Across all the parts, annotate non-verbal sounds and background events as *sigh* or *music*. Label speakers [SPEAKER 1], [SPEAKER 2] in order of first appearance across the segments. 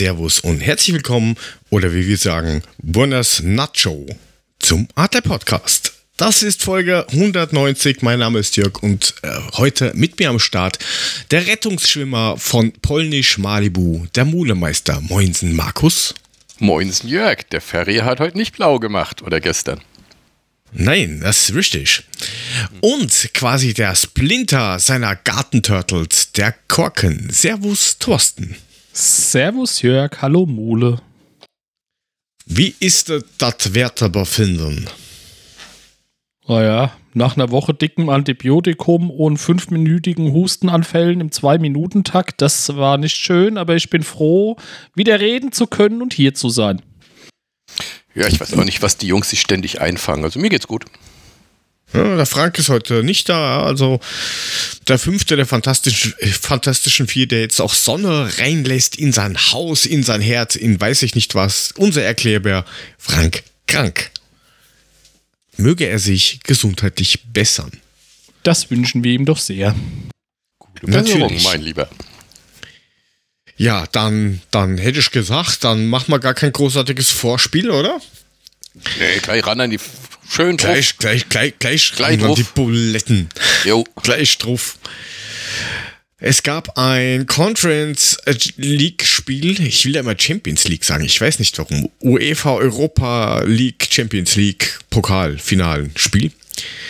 [SPEAKER 1] Servus und herzlich willkommen oder wie wir sagen, Buenas Nacho zum Adler Podcast. Das ist Folge 190. Mein Name ist Jörg und äh, heute mit mir am Start der Rettungsschwimmer von Polnisch Malibu, der Mulemeister Moinsen Markus.
[SPEAKER 2] Moinsen Jörg, der Ferry hat heute nicht blau gemacht oder gestern.
[SPEAKER 1] Nein, das ist richtig. Und quasi der Splinter seiner Gartenturtles, der Korken. Servus, Thorsten.
[SPEAKER 3] Servus, Jörg. Hallo, Mule.
[SPEAKER 1] Wie ist das Wertebefinden?
[SPEAKER 3] Naja, nach einer Woche dickem Antibiotikum und fünfminütigen Hustenanfällen im Zwei-Minuten-Takt, das war nicht schön, aber ich bin froh, wieder reden zu können und hier zu sein.
[SPEAKER 2] Ja, ich weiß auch nicht, was die Jungs sich ständig einfangen. Also mir geht's gut.
[SPEAKER 1] Ja, der Frank ist heute nicht da, also der fünfte der fantastischen, fantastischen vier, der jetzt auch Sonne reinlässt in sein Haus, in sein Herz, in weiß ich nicht was. Unser Erklärbär, Frank krank. Möge er sich gesundheitlich bessern.
[SPEAKER 3] Das wünschen wir ihm doch sehr.
[SPEAKER 2] Gute Besserung, mein Lieber.
[SPEAKER 1] Ja, dann, dann hätte ich gesagt, dann machen wir gar kein großartiges Vorspiel, oder?
[SPEAKER 2] Nee, gleich ran an die schön drauf.
[SPEAKER 1] Gleich, gleich, gleich, gleich,
[SPEAKER 2] Gleich drauf.
[SPEAKER 1] die Buletten.
[SPEAKER 2] Jo.
[SPEAKER 1] Gleich drauf. Es gab ein Conference League Spiel. Ich will ja immer Champions League sagen. Ich weiß nicht warum. UEFA Europa League Champions League Pokal Finalen Spiel.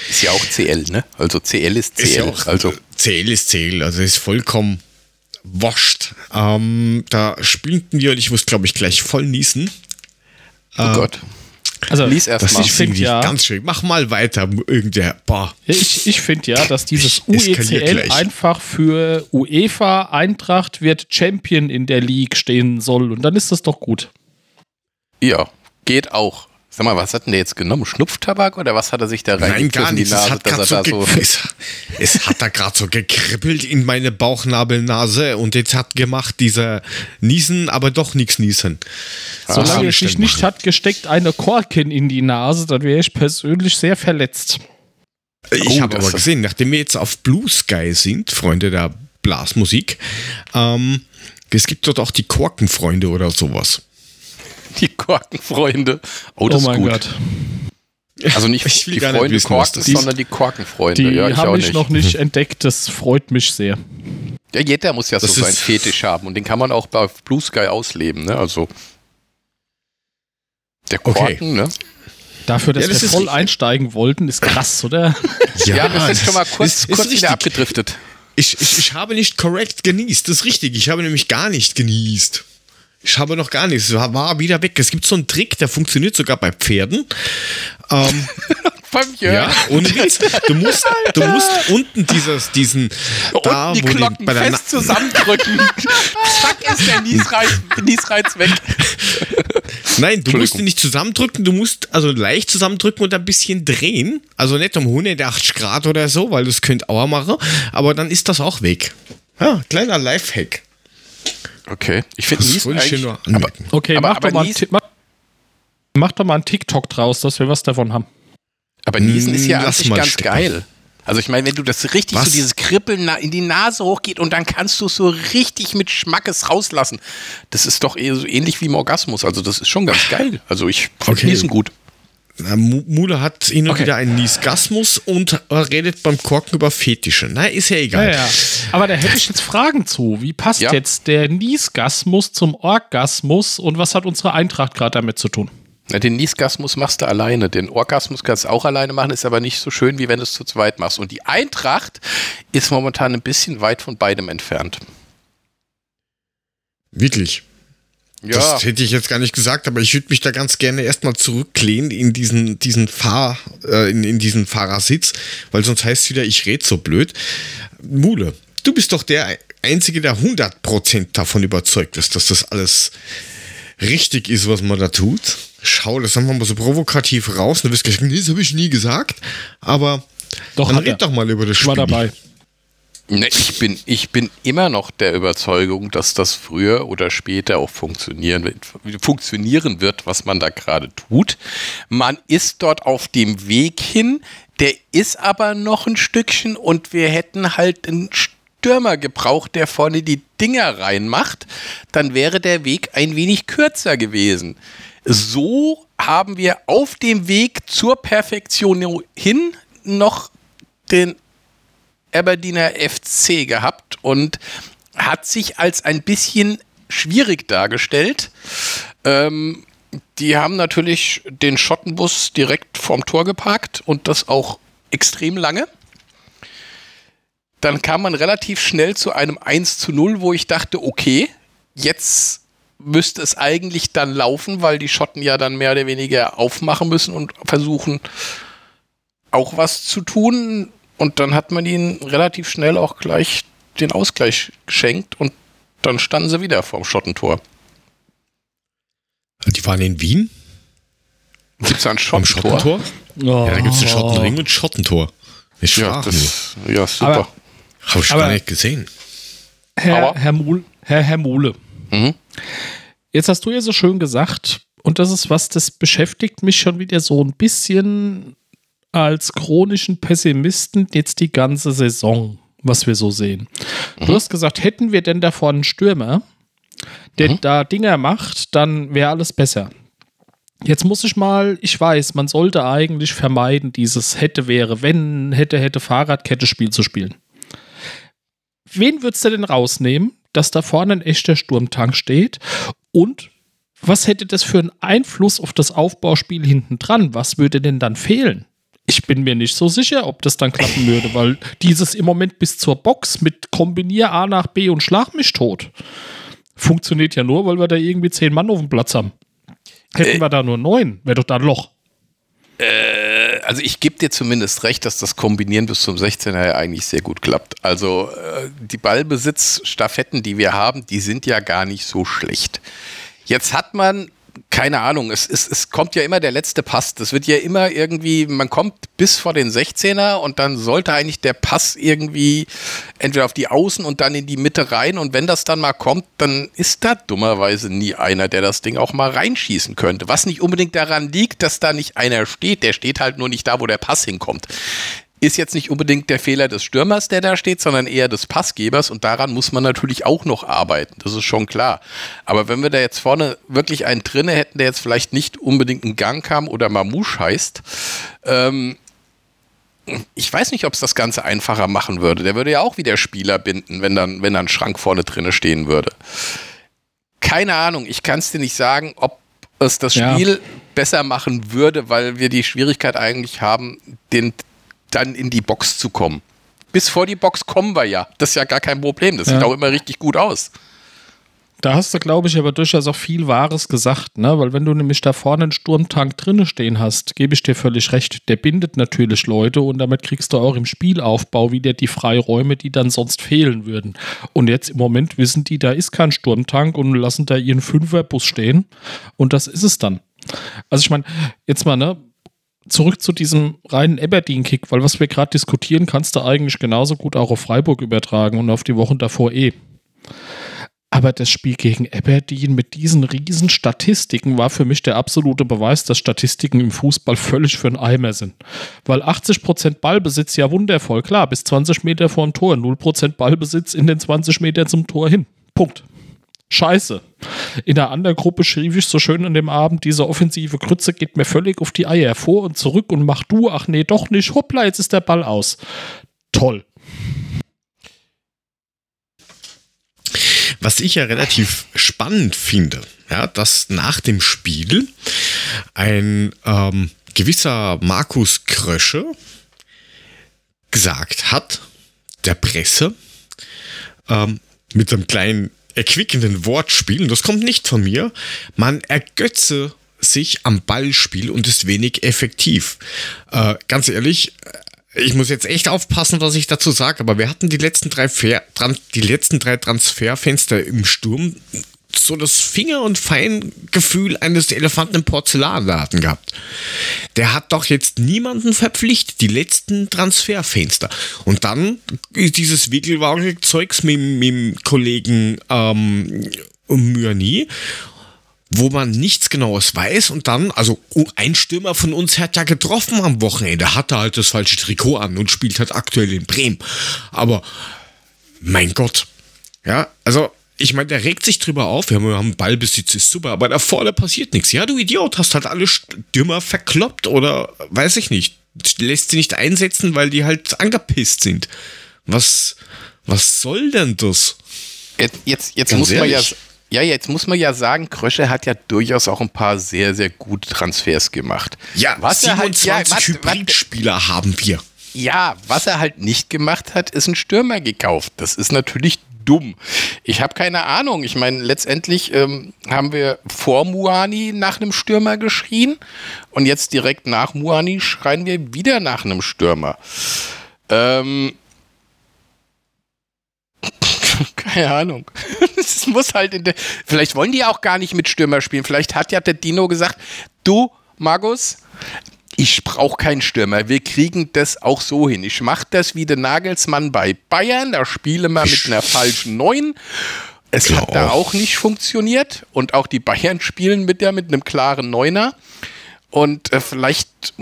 [SPEAKER 2] Ist ja auch CL, ne? Also CL ist CL.
[SPEAKER 1] Ist ja auch,
[SPEAKER 2] also
[SPEAKER 1] CL ist CL. Also ist vollkommen wascht. Ähm, da spielten wir und ich muss glaube ich gleich voll niesen.
[SPEAKER 2] oh Gott.
[SPEAKER 3] Also,
[SPEAKER 2] Lies erst
[SPEAKER 1] Das
[SPEAKER 2] mal.
[SPEAKER 1] ist
[SPEAKER 3] ich finde ja,
[SPEAKER 1] ganz schön. Mach mal weiter. Irgendwer. Boah.
[SPEAKER 3] ich, ich finde ja, dass dieses UECL einfach für UEFA Eintracht wird Champion in der League stehen soll und dann ist das doch gut.
[SPEAKER 2] Ja, geht auch. Sag mal, was hat denn der jetzt genommen? Schnupftabak oder was hat er sich da
[SPEAKER 1] Nein,
[SPEAKER 2] reingepfiffen
[SPEAKER 1] gar
[SPEAKER 2] in die
[SPEAKER 1] nichts. Es
[SPEAKER 2] Nase,
[SPEAKER 1] hat, grad
[SPEAKER 2] dass
[SPEAKER 1] so
[SPEAKER 2] er da so.
[SPEAKER 1] es, es hat da gerade so gekribbelt in meine Bauchnabelnase und jetzt hat gemacht dieser Niesen, aber doch nichts Niesen.
[SPEAKER 3] Solange
[SPEAKER 1] kann
[SPEAKER 3] es
[SPEAKER 1] ich
[SPEAKER 3] sich nicht hat gesteckt eine Korken in die Nase, dann wäre ich persönlich sehr verletzt.
[SPEAKER 1] Ich
[SPEAKER 2] Oh,
[SPEAKER 1] habe aber gesehen, nachdem wir jetzt auf Blue Sky sind, Freunde der Blasmusik, ähm, es gibt dort auch die Korkenfreunde oder sowas.
[SPEAKER 2] Die Korkenfreunde. Oh,
[SPEAKER 3] Oh,
[SPEAKER 2] das ist
[SPEAKER 3] mein
[SPEAKER 2] gut.
[SPEAKER 3] Gott.
[SPEAKER 2] Also nicht *laughs* die Freunde
[SPEAKER 1] wissen,
[SPEAKER 2] Korken,
[SPEAKER 1] ist.
[SPEAKER 2] sondern die Korkenfreunde.
[SPEAKER 3] Die
[SPEAKER 2] ja, ich
[SPEAKER 3] habe ich
[SPEAKER 2] nicht.
[SPEAKER 3] noch nicht entdeckt, das freut mich sehr.
[SPEAKER 2] Ja, jeder muss ja
[SPEAKER 1] Das
[SPEAKER 2] so seinen
[SPEAKER 1] ist-
[SPEAKER 2] Fetisch haben und den kann man auch bei Blue Sky ausleben, ne? Also der
[SPEAKER 1] Okay.
[SPEAKER 2] Korken, ne?
[SPEAKER 3] Dafür, dass
[SPEAKER 1] Ja, das
[SPEAKER 3] wir
[SPEAKER 1] ist
[SPEAKER 3] voll einsteigen wollten, ist krass, oder? *laughs*
[SPEAKER 2] Ja, wir sind
[SPEAKER 1] das
[SPEAKER 2] schon mal
[SPEAKER 1] ist-
[SPEAKER 2] kurz,
[SPEAKER 1] ist
[SPEAKER 2] kurz
[SPEAKER 1] richtig.
[SPEAKER 2] wieder abgedriftet.
[SPEAKER 1] Ich, ich, ich habe nicht korrekt genießt, das ist richtig. Ich habe nämlich gar nicht genießt. Ich habe noch gar nichts. Es war, war wieder weg. Es gibt so einen Trick, der funktioniert sogar bei Pferden. Ähm, *laughs*
[SPEAKER 2] Beim Jörg.
[SPEAKER 1] ja, ohne Witz. Du musst, du musst unten dieses, diesen, da,
[SPEAKER 2] Unten die
[SPEAKER 1] wo
[SPEAKER 2] Glocken
[SPEAKER 1] die, bei der Na-
[SPEAKER 2] fest zusammendrücken. *laughs* Zack ist der Niesreiz, Niesreiz weg.
[SPEAKER 1] Nein, du musst ihn nicht zusammendrücken, du musst also leicht zusammendrücken und ein bisschen drehen. Also nicht um 180 Grad oder so, weil das könnte Auer machen, aber dann ist das auch weg. Ja, kleiner Lifehack.
[SPEAKER 2] Okay, ich finde
[SPEAKER 1] Das
[SPEAKER 2] Niesen
[SPEAKER 1] wollte ich hier
[SPEAKER 2] eigentlich...
[SPEAKER 1] nur
[SPEAKER 2] aber.
[SPEAKER 3] Okay,
[SPEAKER 2] Aber-
[SPEAKER 3] mach,
[SPEAKER 2] aber
[SPEAKER 3] doch mal, ein
[SPEAKER 2] Nies-
[SPEAKER 3] mach, mach doch mal einen TikTok draus, dass wir was davon haben.
[SPEAKER 2] aber Niesen ist ja sich
[SPEAKER 1] mal
[SPEAKER 2] ganz
[SPEAKER 1] stecken.
[SPEAKER 2] geil. Also ich meine, wenn du das richtig
[SPEAKER 1] Was?
[SPEAKER 2] so dieses Kribbeln in die Nase hochgeht und dann kannst du es so richtig mit Schmackes rauslassen. Das ist doch eher so ähnlich wie im Orgasmus. Also das ist schon ganz geil. Also ich finde
[SPEAKER 1] Okay.
[SPEAKER 2] Niesen gut.
[SPEAKER 1] Mule hat hin und
[SPEAKER 3] Okay.
[SPEAKER 1] wieder einen Niesgasmus und äh, redet beim Korken über Fetische. Na, ist ja egal.
[SPEAKER 3] Ja, ja. Aber da hätte ich jetzt Fragen zu. Wie passt
[SPEAKER 2] Ja.
[SPEAKER 3] jetzt der Niesgasmus zum Orgasmus und was hat unsere Eintracht gerade damit zu tun?
[SPEAKER 2] Na, den Niesgasmus machst du alleine. Den Orgasmus kannst du auch alleine machen, ist aber nicht so schön, wie wenn du es zu zweit machst. Und die Eintracht ist momentan ein bisschen weit von beidem entfernt.
[SPEAKER 1] Wirklich.
[SPEAKER 2] Ja,
[SPEAKER 1] Das hätte ich jetzt gar nicht gesagt, aber ich würde mich da ganz gerne erstmal zurücklehnen in diesen, diesen Fahr, äh, in, in diesen Fahrersitz, weil sonst heißt es wieder, ich rede so blöd. Mule, du bist doch der Einzige, der 100% davon überzeugt ist, dass das alles richtig ist, was man da tut. Schau, das haben wir mal so provokativ raus. Du wirst gleich, nee, das habe ich nie gesagt. Aber
[SPEAKER 3] Doch,
[SPEAKER 1] dann
[SPEAKER 3] hat er.
[SPEAKER 1] red doch mal über das
[SPEAKER 3] Ich
[SPEAKER 1] Spiel.
[SPEAKER 3] war dabei.
[SPEAKER 2] Ne, ich, bin, ich bin immer noch der Überzeugung, dass das früher oder später auch funktionieren wird, funktionieren wird, was man da gerade tut. Man ist dort auf dem Weg hin, der ist aber noch ein Stückchen und wir hätten halt ein Stürmer gebraucht, der vorne die Dinger reinmacht, dann wäre der Weg ein wenig kürzer gewesen. So haben wir auf dem Weg zur Perfektion hin noch den Aberdeener FC gehabt und hat sich als ein bisschen schwierig dargestellt. Ähm, die haben natürlich den Schottenbus direkt vorm Tor geparkt und das auch extrem lange. Dann kam man relativ schnell zu einem 1 zu 0, wo ich dachte, okay, jetzt müsste es eigentlich dann laufen, weil die Schotten ja dann mehr oder weniger aufmachen müssen und versuchen auch was zu tun. Und dann hat man ihnen relativ schnell auch gleich den Ausgleich geschenkt und dann standen sie wieder vorm Schottentor.
[SPEAKER 1] Die waren in Wien?
[SPEAKER 2] Gibt es ein Schottentor? Schottentor?
[SPEAKER 1] Oh. Ja, da gibt es einen Schottenring und Schottentor. Ich
[SPEAKER 2] ja, das, ja, super.
[SPEAKER 1] Habe ich gar nicht gesehen.
[SPEAKER 3] Herr, Herr, Mul, Herr, Herr Mule, mhm. jetzt hast du ja so schön gesagt, und das ist was, das beschäftigt mich schon wieder so ein bisschen als chronischen Pessimisten jetzt die ganze Saison, was wir so sehen. Mhm. Du hast gesagt, hätten wir denn davor einen Stürmer, der mhm. da Dinger macht, dann wäre alles besser. Jetzt muss ich mal, ich weiß, man sollte eigentlich vermeiden, dieses hätte, wäre, wenn, hätte, hätte Fahrradkette-Spiel zu spielen. Wen würdest du denn rausnehmen, dass da vorne ein echter Sturmtank steht? Und was hätte das für einen Einfluss auf das Aufbauspiel hinten dran? Was würde denn dann fehlen? Ich bin mir nicht so sicher, ob das dann klappen würde, weil dieses im Moment bis zur Box mit Kombinier A nach B und Schlag mich tot funktioniert ja nur, weil wir da irgendwie zehn Mann auf dem Platz haben. Hätten äh, wir da nur neun, wäre doch da ein Loch.
[SPEAKER 2] Äh, also ich gebe dir zumindest recht, dass das Kombinieren bis zum 16er ja eigentlich sehr gut klappt. Also äh, die Ballbesitzstaffetten, die wir haben, die sind ja gar nicht so schlecht. Jetzt hat man keine Ahnung, es, es, es kommt ja immer der letzte Pass. Das wird ja immer irgendwie, man kommt bis vor den 16er und dann sollte eigentlich der Pass irgendwie entweder auf die Außen und dann in die Mitte rein. Und wenn das dann mal kommt, dann ist da dummerweise nie einer, der das Ding auch mal reinschießen könnte. Was nicht unbedingt daran liegt, dass da nicht einer steht. Der steht halt nur nicht da, wo der Pass hinkommt ist jetzt nicht unbedingt der Fehler des Stürmers, der da steht, sondern eher des Passgebers und daran muss man natürlich auch noch arbeiten. Das ist schon klar. Aber wenn wir da jetzt vorne wirklich einen drinne hätten, der jetzt vielleicht nicht unbedingt einen Gang kam oder Mamouche heißt, ähm, ich weiß nicht, ob es das Ganze einfacher machen würde. Der würde ja auch wieder Spieler binden, wenn dann, wenn dann ein Schrank vorne drinne stehen würde. Keine Ahnung, ich kann es dir nicht sagen, ob es das Spiel ja. besser machen würde, weil wir die Schwierigkeit eigentlich haben, den dann in die Box zu kommen. Bis vor die Box kommen wir ja. Das ist ja gar kein Problem. Das ja. sieht auch immer richtig gut aus.
[SPEAKER 3] Da hast du, glaube ich, aber durchaus auch viel Wahres gesagt, ne? Weil wenn du nämlich da vorne einen Sturmtank drinne stehen hast, gebe ich dir völlig recht, der bindet natürlich Leute und damit kriegst du auch im Spielaufbau wieder die Freiräume, die dann sonst fehlen würden. Und jetzt im Moment wissen die, da ist kein Sturmtank und lassen da ihren Fünferbus stehen und das ist es dann. Also ich meine, jetzt mal, ne? Zurück zu diesem reinen Aberdeen-Kick, weil was wir gerade diskutieren, kannst du eigentlich genauso gut auch auf Freiburg übertragen und auf die Wochen davor eh. Aber das Spiel gegen Aberdeen mit diesen riesen Statistiken war für mich der absolute Beweis, dass Statistiken im Fußball völlig für einen Eimer sind. Weil 80% Ballbesitz ja wundervoll, klar, bis 20 Meter vor dem Tor, 0% Ballbesitz in den 20 Metern zum Tor hin. Punkt. Scheiße. In der anderen Gruppe schrieb ich so schön an dem Abend, diese offensive Krütze geht mir völlig auf die Eier vor und zurück und mach du, ach nee, doch nicht, hoppla, jetzt ist der Ball aus. Toll.
[SPEAKER 1] Was ich ja relativ spannend finde, ja, dass nach dem Spiel ein ähm, gewisser Markus Krösche gesagt hat, der Presse, ähm, mit einem kleinen erquickenden Wortspiel, und das kommt nicht von mir, man ergötze sich am Ballspiel und ist wenig effektiv. Äh, ganz ehrlich, äh, ich muss jetzt echt aufpassen, was ich dazu sage, aber wir hatten die letzten drei, Fair, die letzten drei Transferfenster im Sturm so das Finger- und Feingefühl eines Elefanten im Porzellanladen gehabt. Der hat doch jetzt niemanden verpflichtet, die letzten Transferfenster. Und dann dieses Wickelwagen-Zeugs mit, mit dem Kollegen ähm, Myrni wo man nichts Genaues weiß und dann, also oh, ein Stürmer von uns hat ja getroffen am Wochenende, hatte halt das falsche Trikot an und spielt halt aktuell in Bremen. Aber mein Gott. Ja, also ich meine, der regt sich drüber auf, wir haben Ballbesitz, ist super, aber da vorne passiert nichts. Ja, du Idiot, hast halt alle Stürmer verkloppt oder weiß ich nicht. Lässt sie nicht einsetzen, weil die halt angepisst sind. Was, was soll denn das?
[SPEAKER 2] Jetzt, jetzt, jetzt muss man ja, ja, jetzt muss man ja sagen, Krösche hat ja durchaus auch ein paar sehr, sehr gute Transfers gemacht.
[SPEAKER 1] Ja, was 27 halt, ja, Hybridspieler haben wir.
[SPEAKER 2] Ja, was er halt nicht gemacht hat, ist einen Stürmer gekauft. Das ist natürlich dumm. Ich habe keine Ahnung. Ich meine, letztendlich ähm, haben wir vor Muani nach einem Stürmer geschrien und jetzt direkt nach Muani schreien wir wieder nach einem Stürmer. Ähm, *laughs* keine Ahnung. *laughs* Es muss halt in der. Vielleicht wollen die auch gar nicht mit Stürmer spielen. Vielleicht hat ja der Dino gesagt: Du, Magus, ich brauche keinen Stürmer. Wir kriegen das auch so hin. Ich mache das wie der Nagelsmann bei Bayern. Da spiele man mit einer falschen Neun. Es Klar. hat da auch nicht funktioniert. Und auch die Bayern spielen mit der mit einem klaren Neuner. Und äh, vielleicht,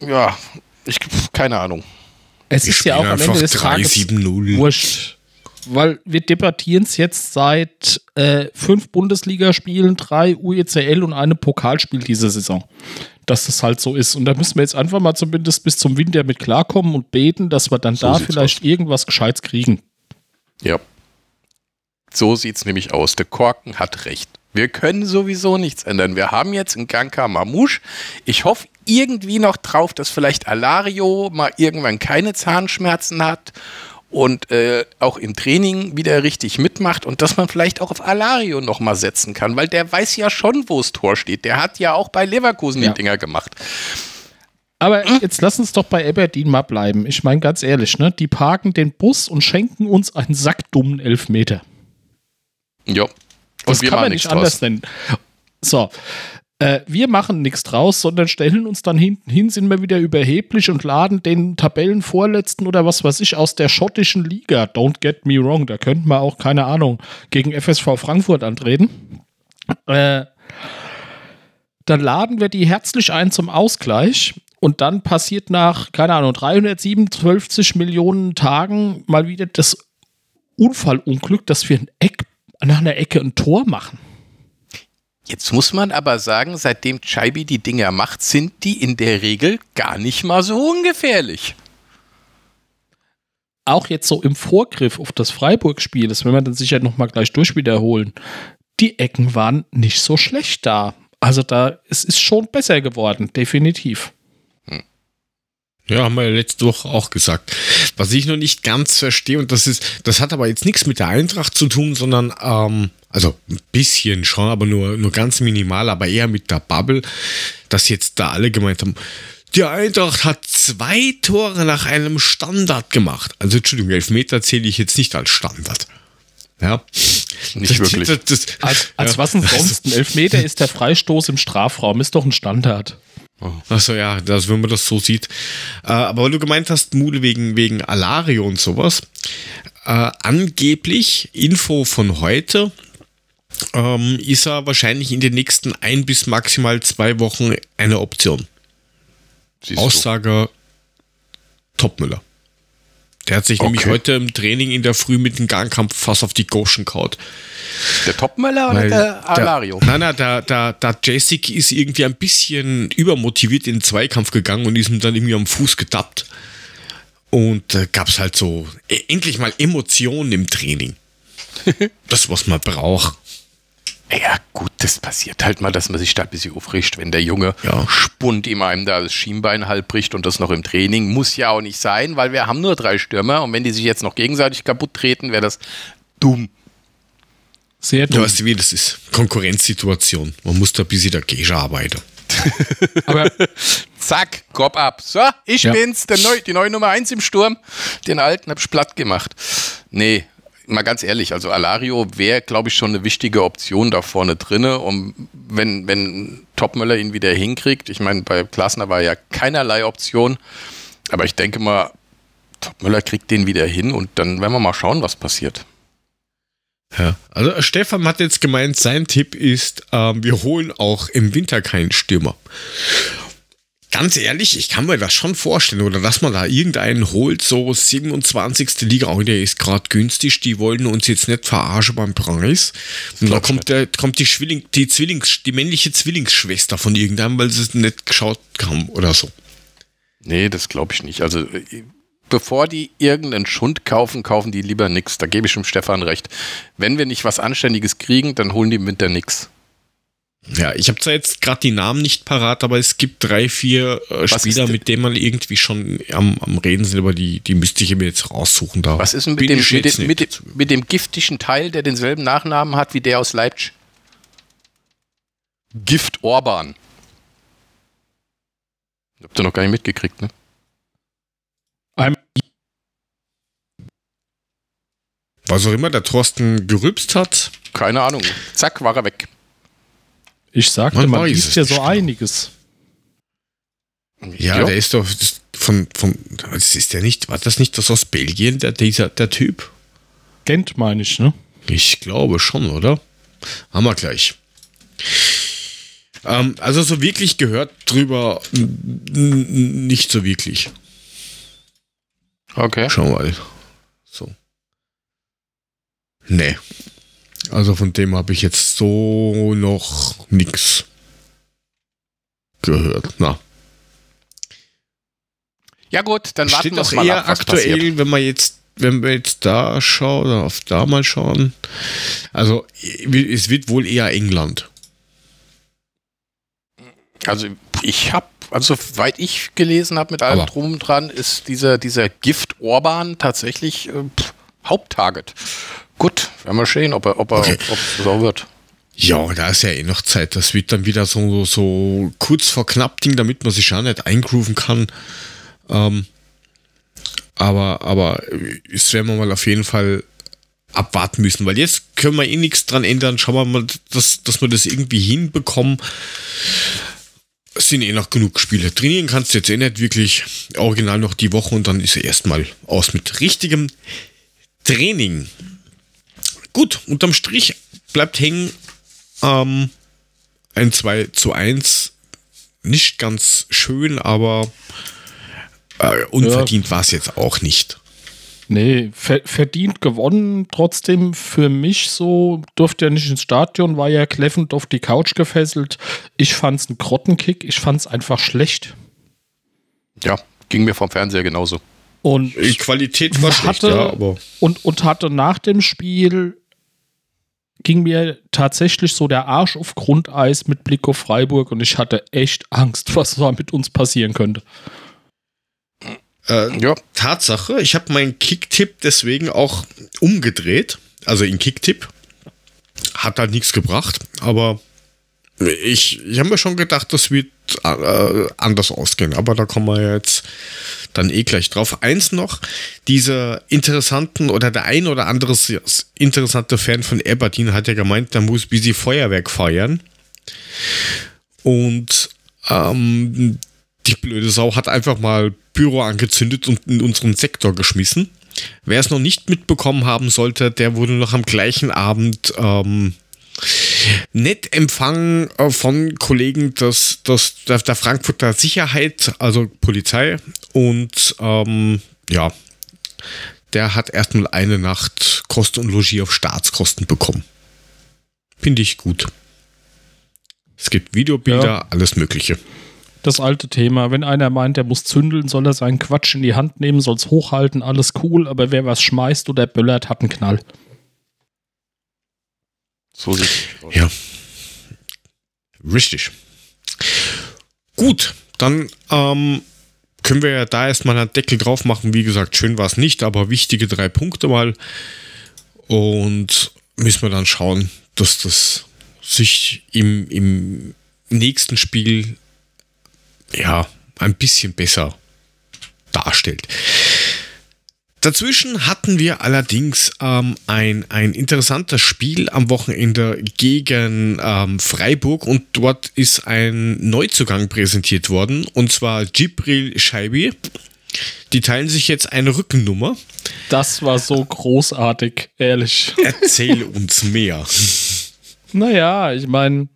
[SPEAKER 2] ja, ich keine Ahnung.
[SPEAKER 3] Es ist ja auch am Ende des 3, Tages 7, wurscht. Weil wir debattieren es jetzt seit äh, fünf Bundesligaspielen, drei UECL und einem Pokalspiel diese Saison dass das halt so ist. Und da müssen wir jetzt einfach mal zumindest bis zum Winter mit klarkommen und beten, dass wir dann so da vielleicht aus. irgendwas Gescheites kriegen.
[SPEAKER 2] Ja. So sieht es nämlich aus. Der Korken hat recht. Wir können sowieso nichts ändern. Wir haben jetzt einen Ganka Mamouche. Ich hoffe irgendwie noch drauf, dass vielleicht Alario mal irgendwann keine Zahnschmerzen hat und äh, auch im Training wieder richtig mitmacht und dass man vielleicht auch auf Alario nochmal setzen kann, weil der weiß ja schon, wo das Tor steht. Der hat ja auch bei Leverkusen ja. die Dinger gemacht.
[SPEAKER 3] Aber jetzt lass uns doch bei Aberdeen mal bleiben. Ich meine ganz ehrlich, ne? die parken den Bus und schenken uns einen sackdummen Elfmeter.
[SPEAKER 2] Ja. Und
[SPEAKER 3] das kann man nicht anders nennen. So, äh, wir machen nichts draus, sondern stellen uns dann hinten hin, sind wir wieder überheblich und laden den Tabellenvorletzten oder was weiß ich aus der schottischen Liga. Don't get me wrong, da könnten wir auch, keine Ahnung, gegen FSV Frankfurt antreten. Äh, dann laden wir die herzlich ein zum Ausgleich und dann passiert nach, keine Ahnung, 357 Millionen Tagen mal wieder das Unfallunglück, dass wir ein Eck, nach einer Ecke ein Tor machen.
[SPEAKER 2] Jetzt muss man aber sagen, seitdem Chaibi die Dinger macht, sind die in der Regel gar nicht mal so ungefährlich.
[SPEAKER 3] Auch jetzt so im Vorgriff auf das Freiburg-Spiel, das werden wir dann sicher nochmal gleich durch wiederholen, die Ecken waren nicht so schlecht da. Also da, es ist schon besser geworden, definitiv.
[SPEAKER 1] Ja, haben wir ja letzte Woche auch gesagt. Was ich noch nicht ganz verstehe, und das ist, das hat aber jetzt nichts mit der Eintracht zu tun, sondern, ähm, also ein bisschen schon, aber nur, nur ganz minimal, aber eher mit der Bubble, dass jetzt da alle gemeint haben, die Eintracht hat zwei Tore nach einem Standard gemacht. Also Entschuldigung, Elfmeter zähle ich jetzt nicht als Standard. Ja.
[SPEAKER 2] Nicht das, wirklich. Das,
[SPEAKER 3] das, als, als ja. was denn sonst? Ein Elfmeter *laughs* ist der Freistoß im Strafraum, ist doch ein Standard.
[SPEAKER 1] Oh. Achso, ja, das, wenn man das so sieht. Äh, aber weil du gemeint hast, Mule wegen, wegen Alario und sowas. Äh, angeblich, Info von heute, ähm, ist er wahrscheinlich in den nächsten ein bis maximal zwei Wochen eine Option. Siehst Aussage? Topmüller. Der hat sich okay. nämlich heute im Training in der Früh mit dem Gangkampf fast auf die Goschen kaut.
[SPEAKER 2] Der Topmöller oder der Alario?
[SPEAKER 1] nein, nein, der, der, der Jessic ist irgendwie ein bisschen übermotiviert in den Zweikampf gegangen und ist ihm dann irgendwie am Fuß getappt. Und da äh, gab es halt so äh, endlich mal Emotionen im Training. *laughs* das, was man braucht.
[SPEAKER 2] Ja, gut, das passiert halt mal, dass man sich da ein bisschen aufricht, wenn der Junge ja. Spund ihm einem da das Schienbein halb bricht und das noch im Training. Muss ja auch nicht sein, weil wir haben nur drei Stürmer und wenn die sich jetzt noch gegenseitig kaputt treten, wäre das dumm.
[SPEAKER 1] Sehr dumm. Du weißt, wie das ist. Konkurrenzsituation. Man muss da ein bisschen dagegen arbeiten. *laughs*
[SPEAKER 2] Aber zack, Kopf ab. So, ich ja. bin's, der Neu die neue Nummer 1 im Sturm. Den alten hab ich platt gemacht. Nee, mal ganz ehrlich, also Alario wäre, glaube ich, schon eine wichtige Option da vorne drinne. Und wenn, wenn Topmöller ihn wieder hinkriegt, ich meine, bei Klasner war ja keinerlei Option, aber ich denke mal, Topmöller kriegt den wieder hin und dann werden wir mal schauen, was passiert.
[SPEAKER 1] Ja, also Stefan hat jetzt gemeint, sein Tipp ist, ähm, wir holen auch im Winter keinen Stürmer. Ganz ehrlich, ich kann mir das schon vorstellen, oder dass man da irgendeinen holt, so 27. Liga, oh, der ist gerade günstig, die wollen uns jetzt nicht verarschen beim Preis. Und dann kommt, der, kommt die, Schwilling, die, Zwillings, die männliche Zwillingsschwester von irgendeinem, weil sie es nicht geschaut haben oder so.
[SPEAKER 2] Nee, das glaube ich nicht. Also bevor die irgendeinen Schund kaufen, kaufen die lieber nix. Da gebe ich dem Stefan recht. Wenn wir nicht was Anständiges kriegen, dann holen die mit der nix.
[SPEAKER 1] Ja, ich habe zwar jetzt gerade die Namen nicht parat, aber es gibt drei, vier äh, Spieler, mit denen man irgendwie schon am, am Reden sind, aber die, die müsste ich mir jetzt raussuchen. Da
[SPEAKER 2] Was ist denn mit dem, mit, dem, mit, dem, mit dem giftigen Teil, der denselben Nachnamen hat wie der aus Leipzig? Gift Orban. Habt ihr noch gar nicht mitgekriegt, ne?
[SPEAKER 1] Was auch immer der Thorsten gerübst hat.
[SPEAKER 2] Keine Ahnung. Zack, war er weg.
[SPEAKER 3] Ich sagte, man, man liest ja so einiges.
[SPEAKER 1] Ja, ja, der ist doch von, von, das ist der nicht, war das nicht das aus Belgien, der, dieser, der Typ?
[SPEAKER 3] Gent meine ich, ne?
[SPEAKER 1] Ich glaube schon, oder? Haben wir gleich. Ähm, also so wirklich gehört drüber nicht so wirklich.
[SPEAKER 2] Okay.
[SPEAKER 1] Schau mal. So. Nee. Also von dem habe ich jetzt so noch nichts gehört. Na.
[SPEAKER 2] Ja gut, dann warten wir
[SPEAKER 1] mal eher
[SPEAKER 2] ab, was
[SPEAKER 1] aktuell,
[SPEAKER 2] passiert.
[SPEAKER 1] wenn man jetzt wenn wir jetzt da schauen oder auf da mal schauen. Also es wird wohl eher England.
[SPEAKER 2] Also ich habe, also soweit ich gelesen habe mit allem
[SPEAKER 1] Aber.
[SPEAKER 2] drum und dran, ist dieser, dieser Gift Orban tatsächlich äh, pff, Haupttarget. Gut, werden wir sehen, ob er, ob er,
[SPEAKER 1] Okay.
[SPEAKER 2] ob es so wird.
[SPEAKER 1] Ja, da ist ja eh noch Zeit. Das wird dann wieder so, so kurz vor knapp Ding, damit man sich auch nicht eingrooven kann. Ähm, aber, aber es werden wir mal auf jeden Fall abwarten müssen, weil jetzt können wir eh nichts dran ändern. Schauen wir mal, dass, dass wir das irgendwie hinbekommen. Es sind eh noch genug Spiele. Trainieren kannst du jetzt eh nicht wirklich original noch die Woche und dann ist er erstmal aus mit richtigem Training. Gut, unterm Strich bleibt hängen ähm, ein 2 zu 1. Nicht ganz schön, aber äh, unverdient war es jetzt auch nicht.
[SPEAKER 3] Nee, ver verdient gewonnen. Trotzdem für mich so, durfte ja nicht ins Stadion, war ja kläffend auf die Couch gefesselt. Ich fand's ein Grottenkick. Ich fand's einfach schlecht.
[SPEAKER 2] Ja, ging mir vom Fernseher genauso.
[SPEAKER 3] Und
[SPEAKER 1] Die Qualität war schlecht,
[SPEAKER 3] hatte,
[SPEAKER 1] ja, aber
[SPEAKER 3] und, und hatte nach dem Spiel ging mir tatsächlich so der Arsch auf Grundeis mit Blick auf Freiburg und ich hatte echt Angst, *laughs* was da mit uns passieren könnte.
[SPEAKER 1] äh,
[SPEAKER 2] Ja,
[SPEAKER 1] Tatsache, ich habe meinen Kicktipp deswegen auch umgedreht. Also in Kicktipp. Hat halt nichts gebracht, aber ich, ich habe mir schon gedacht, das wird äh, anders ausgehen. Aber da kommen wir jetzt dann eh gleich drauf. Eins noch, diese interessanten oder der ein oder andere interessante Fan von Aberdeen hat ja gemeint, da muss busy Feuerwerk feiern. Und ähm, die blöde Sau hat einfach mal Pyro angezündet und in unseren Sektor geschmissen. Wer es noch nicht mitbekommen haben sollte, der wurde noch am gleichen Abend ähm, nett empfangen äh, von Kollegen des, des, der, Frankfurter Sicherheit, also Polizei. Und ähm, ja, der hat erstmal eine Nacht Kost und Logis auf Staatskosten bekommen. Finde ich gut. Es gibt Videobilder,
[SPEAKER 3] Ja.
[SPEAKER 1] alles Mögliche.
[SPEAKER 3] Das alte Thema, wenn einer meint, der muss zündeln, soll er seinen Quatsch in die Hand nehmen, soll es hochhalten, alles cool, aber wer was schmeißt oder böllert, hat einen Knall.
[SPEAKER 2] So sieht es aus.
[SPEAKER 1] Ja. Richtig. Gut, dann ähm, können wir ja da erstmal einen Deckel drauf machen. Wie gesagt, schön war es nicht, aber wichtige drei Punkte mal. Und müssen wir dann schauen, dass das sich im, im nächsten Spiel ja ein bisschen besser darstellt. Dazwischen hatten wir allerdings ähm, ein, ein interessantes Spiel am Wochenende gegen ähm, Freiburg und dort ist ein Neuzugang präsentiert worden und zwar Gibril Scheibi. Die teilen sich jetzt eine Rückennummer.
[SPEAKER 3] Das war so großartig, ehrlich.
[SPEAKER 1] Erzähl uns mehr. *laughs*
[SPEAKER 3] Naja, ich meine,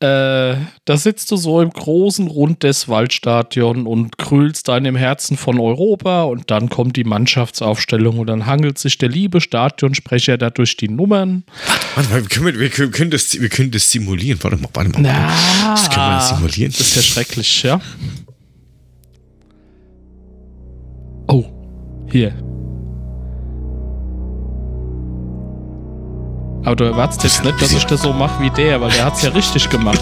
[SPEAKER 3] äh, da sitzt du so im großen Rund des Waldstadion und in dem Herzen von Europa und dann kommt die Mannschaftsaufstellung und dann hangelt sich der liebe Stadionsprecher da durch die Nummern.
[SPEAKER 1] Warte mal, wir können, wir können das, wir können das simulieren. Warte mal, warte mal.
[SPEAKER 3] Na,
[SPEAKER 1] das können wir simulieren.
[SPEAKER 3] Das ist ja schrecklich, ja. Oh, hier. Aber du erwartest jetzt nicht, dass ich das so mache wie der, weil der hat es ja richtig gemacht.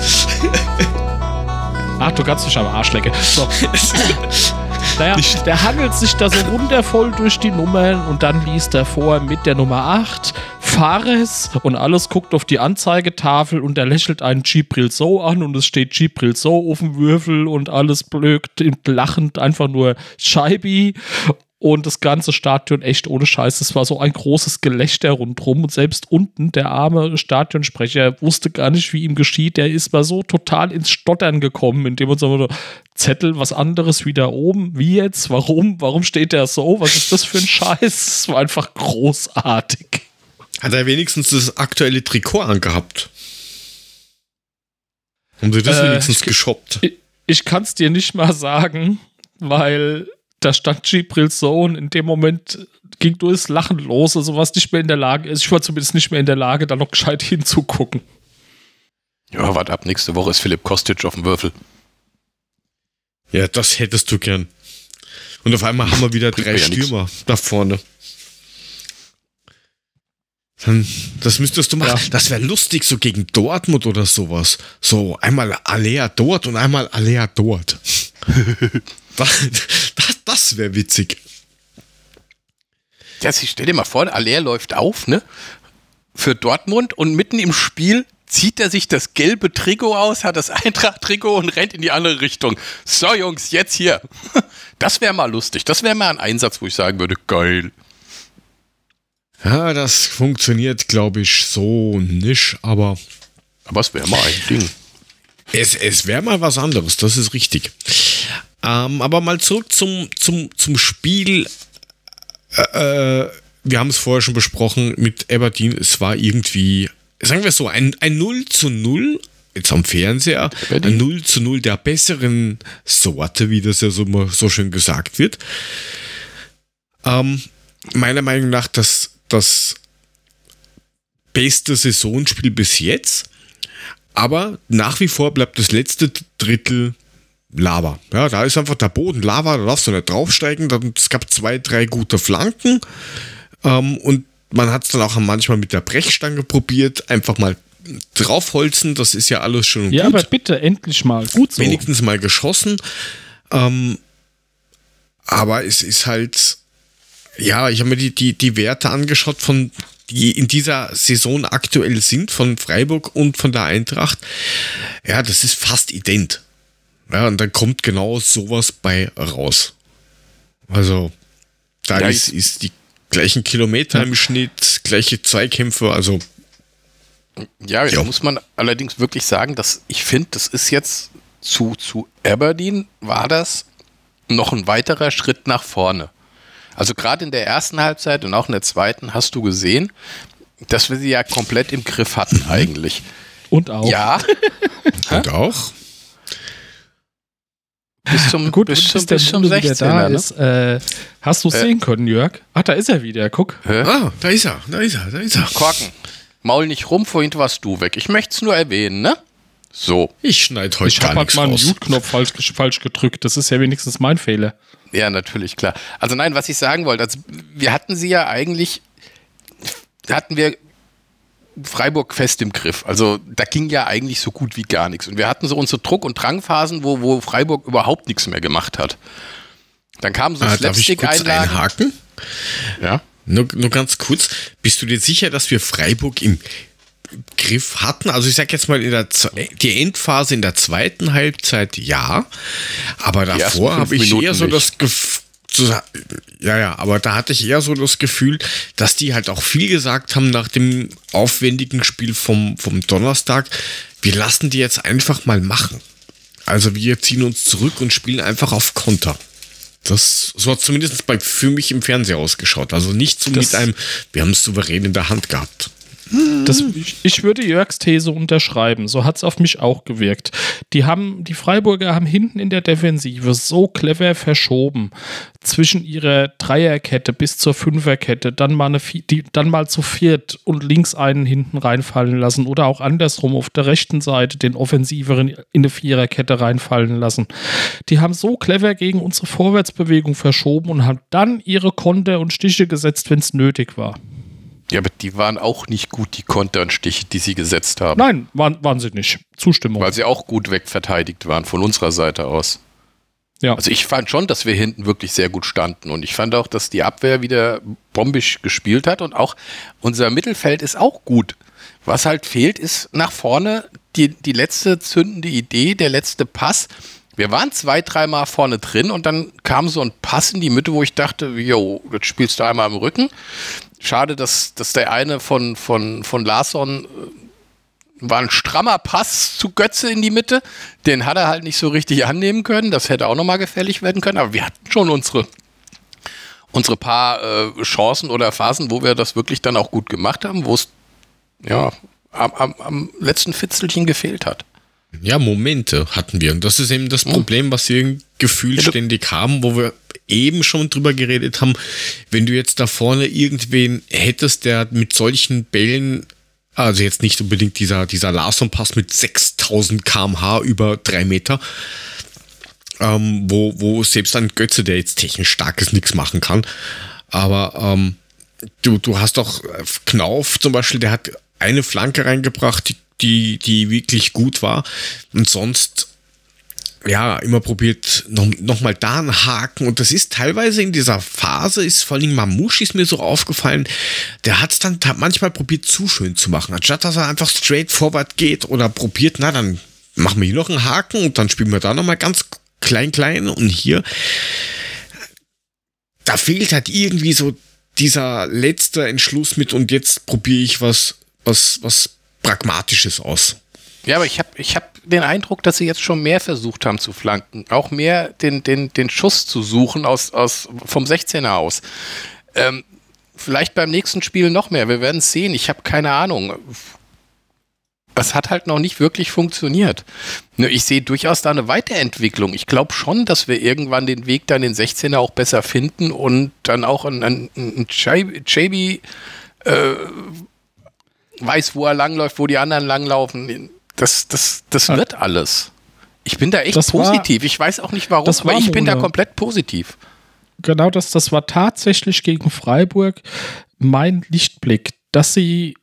[SPEAKER 3] Ach, du kannst dich am Arsch lecken. So. Naja, der hangelt sich da so wundervoll durch die Nummern und dann liest er vor mit der Nummer 8 Fares und alles guckt auf die Anzeigetafel und er lächelt einen Gibril so an und es steht Gibril so auf dem Würfel und alles blökt lachend einfach nur Scheibi und das ganze Stadion echt ohne Scheiß. Es war so ein großes Gelächter rundherum und selbst unten der arme Stadionsprecher wusste gar nicht, wie ihm geschieht. Der ist mal so total ins Stottern gekommen, indem man so Zettel, was anderes wieder oben. Wie jetzt? Warum? Warum steht der so? Was ist das für ein Scheiß? Es war einfach großartig.
[SPEAKER 1] Hat er wenigstens das aktuelle Trikot angehabt? Haben sie das äh, wenigstens
[SPEAKER 3] ich,
[SPEAKER 1] geshoppt?
[SPEAKER 3] Ich, ich kann es dir nicht mal sagen, weil da stand Gibrils Sohn. In dem Moment ging durchs Lachen los, also was nicht mehr in der Lage ist. Ich war zumindest nicht mehr in der Lage, da noch gescheit *laughs* hinzugucken.
[SPEAKER 2] Ja, warte ab, nächste Woche ist Philipp Kostic auf dem Würfel.
[SPEAKER 1] Ja, das hättest du gern. Und auf einmal haben wir wieder drei ja Stürmer nix. da vorne. Dann, das müsstest du machen. Ja. Das wäre lustig, so gegen Dortmund oder sowas. So einmal Alea dort und einmal Alea dort. Das, das, das wäre witzig.
[SPEAKER 2] Ja, stell dir mal vor, Aller läuft auf, ne? Für Dortmund und mitten im Spiel zieht er sich das gelbe Trikot aus, hat das *laughs* Eintracht-Trikot und rennt in die andere Richtung. So, Jungs, jetzt hier. *laughs* Das wäre mal lustig. Das wäre mal ein Einsatz, wo ich sagen würde, geil.
[SPEAKER 1] Ja, das funktioniert, glaube ich, so nicht, aber.
[SPEAKER 2] Aber es wäre mal ein Ding.
[SPEAKER 1] Es, es wäre mal was anderes, das ist richtig. Ähm, aber mal zurück zum, zum, zum Spiel. Äh, äh wir haben es vorher schon besprochen mit Aberdeen. Es war irgendwie, sagen wir so, ein, ein 0 zu 0 jetzt am Fernseher, ein 0 zu 0 der besseren Sorte, wie das ja so, so schön gesagt wird. Ähm, meiner Meinung nach das, das beste Saisonspiel bis jetzt. Aber nach wie vor bleibt das letzte Drittel Lava. Ja, da ist einfach der Boden Lava, da darfst du nicht draufsteigen. Es gab zwei, drei gute Flanken. Ähm, und man hat es dann auch manchmal mit der Brechstange probiert, einfach mal draufholzen. Das ist ja alles schon
[SPEAKER 3] ja, gut. Ja, aber bitte, endlich mal.
[SPEAKER 1] Gut so. Wenigstens mal geschossen. Ähm, aber es ist halt, ja, ich habe mir die, die, die Werte angeschaut von die in dieser Saison aktuell sind von Freiburg und von der Eintracht. Ja, das ist fast ident. Ja, und dann kommt genau sowas bei raus. Also, da ja, ist, ist die gleichen Kilometer im Schnitt, gleiche Zweikämpfe, also.
[SPEAKER 2] Ja, ja. muss man allerdings wirklich sagen, dass ich finde, das ist jetzt zu, zu Aberdeen war das noch ein weiterer Schritt nach vorne. Also gerade in der ersten Halbzeit und auch in der zweiten hast du gesehen, dass wir sie ja komplett im Griff hatten eigentlich.
[SPEAKER 3] Und auch.
[SPEAKER 2] Ja. *laughs*
[SPEAKER 1] und auch.
[SPEAKER 3] Bis zum, Gut, bis zum, bis zum 16er, da ne? ist. Äh, hast du es äh. sehen können, Jörg? Ach, da ist er wieder, guck.
[SPEAKER 1] Hä? Ah, da ist er, da ist er, da ist er.
[SPEAKER 2] Korken, maul nicht rum, vorhin warst du weg. Ich möchte es nur erwähnen, ne? So.
[SPEAKER 1] Ich schneide heute ich gar nichts Ich
[SPEAKER 3] habe mal einen Mute-Knopf falsch, falsch gedrückt. Das ist ja wenigstens mein Fehler.
[SPEAKER 2] Ja, natürlich, klar. Also nein, was ich sagen wollte, also wir hatten sie ja eigentlich, hatten wir Freiburg fest im Griff. Also da ging ja eigentlich so gut wie gar nichts. Und wir hatten so unsere Druck- und Drangphasen, wo, wo Freiburg überhaupt nichts mehr gemacht hat. Dann kam so
[SPEAKER 1] ah, Slapstick-Einlagen. Haken?
[SPEAKER 2] Ja.
[SPEAKER 1] Nur, nur ganz kurz, bist du dir sicher, dass wir Freiburg im Griff hatten? Also ich sag jetzt mal, in der die Endphase in der zweiten Halbzeit ja, aber davor habe ich eher so nicht. das Gefühl, ja, ja, aber da hatte ich eher so das Gefühl, dass die halt auch viel gesagt haben nach dem aufwendigen Spiel vom, vom Donnerstag. Wir lassen die jetzt einfach mal machen. Also wir ziehen uns zurück und spielen einfach auf Konter. Das so hat zumindest bei, für mich im Fernseher ausgeschaut. Also nicht so das mit einem, wir haben es souverän in der Hand gehabt.
[SPEAKER 3] Das, ich, würde Jörgs These unterschreiben. So hat es auf mich auch gewirkt. Die haben, die Freiburger haben hinten in der Defensive so clever verschoben zwischen ihrer Dreierkette bis zur Fünferkette, dann mal, eine, die, dann mal zu viert und links einen hinten reinfallen lassen oder auch andersrum auf der rechten Seite den offensiveren in eine Viererkette reinfallen lassen. Die haben so clever gegen unsere Vorwärtsbewegung verschoben und haben dann ihre Konter und Stiche gesetzt, wenn es nötig war.
[SPEAKER 2] Ja, aber die waren auch nicht gut, die Konter und Stiche, die sie gesetzt haben.
[SPEAKER 3] Nein, waren, waren sie nicht. Zustimmung.
[SPEAKER 2] Weil sie auch gut wegverteidigt waren von unserer Seite aus. Ja. Also ich fand schon, dass wir hinten wirklich sehr gut standen und ich fand auch, dass die Abwehr wieder bombisch gespielt hat und auch unser Mittelfeld ist auch gut. Was halt fehlt, ist nach vorne die, die letzte zündende Idee, der letzte Pass. Wir waren zwei, dreimal vorne drin und dann kam so ein Pass in die Mitte, wo ich dachte, jo, jetzt spielst du einmal im Rücken. Schade, dass, dass der eine von, von, von Larsson äh, war ein strammer Pass zu Götze in die Mitte. Den hat er halt nicht so richtig annehmen können. Das hätte auch nochmal gefährlich werden können. Aber wir hatten schon unsere, unsere paar äh, Chancen oder Phasen, wo wir das wirklich dann auch gut gemacht haben, wo es ja am, am, am letzten Fitzelchen gefehlt hat.
[SPEAKER 1] Ja, Momente hatten wir. Und das ist eben das hm. Problem, was wir Gefühl ständig haben, wo wir eben schon drüber geredet haben. Wenn du jetzt da vorne irgendwen hättest, der mit solchen Bällen, also jetzt nicht unbedingt dieser, dieser Larson-Pass mit 6000 kmh über drei Meter, ähm, wo, wo selbst ein Götze, der jetzt technisch stark ist, nichts machen kann. Aber ähm, du, du hast doch Knauf zum Beispiel, der hat eine Flanke reingebracht, die die, die wirklich gut war. Und sonst, ja, immer probiert, noch, noch mal da einen Haken. Und das ist teilweise in dieser Phase, ist vor allem Mamouche ist mir so aufgefallen, der hat es dann manchmal probiert, zu schön zu machen. Anstatt dass er einfach straight forward geht oder probiert, na, dann machen wir hier noch einen Haken und dann spielen wir da noch mal ganz klein, klein. Und hier, da fehlt halt irgendwie so dieser letzte Entschluss mit und jetzt probiere ich was, was, was Pragmatisches aus.
[SPEAKER 2] Ja, aber ich habe ich hab den Eindruck, dass sie jetzt schon mehr versucht haben zu flanken. Auch mehr den, den, den Schuss zu suchen aus, aus, vom 16er aus. Ähm, vielleicht beim nächsten Spiel noch mehr. Wir werden es sehen. Ich habe keine Ahnung. Es hat halt noch nicht wirklich funktioniert. Ich sehe durchaus da eine Weiterentwicklung. Ich glaube schon, dass wir irgendwann den Weg dann den 16er auch besser finden und dann auch ein, ein, ein Chabi äh, weiß, wo er langläuft, wo die anderen langlaufen. Das, das, das wird alles. Ich bin da echt das positiv. War, ich weiß auch nicht warum, aber ich bin da komplett positiv.
[SPEAKER 3] Genau, das, das war tatsächlich gegen Freiburg mein Lichtblick, dass sie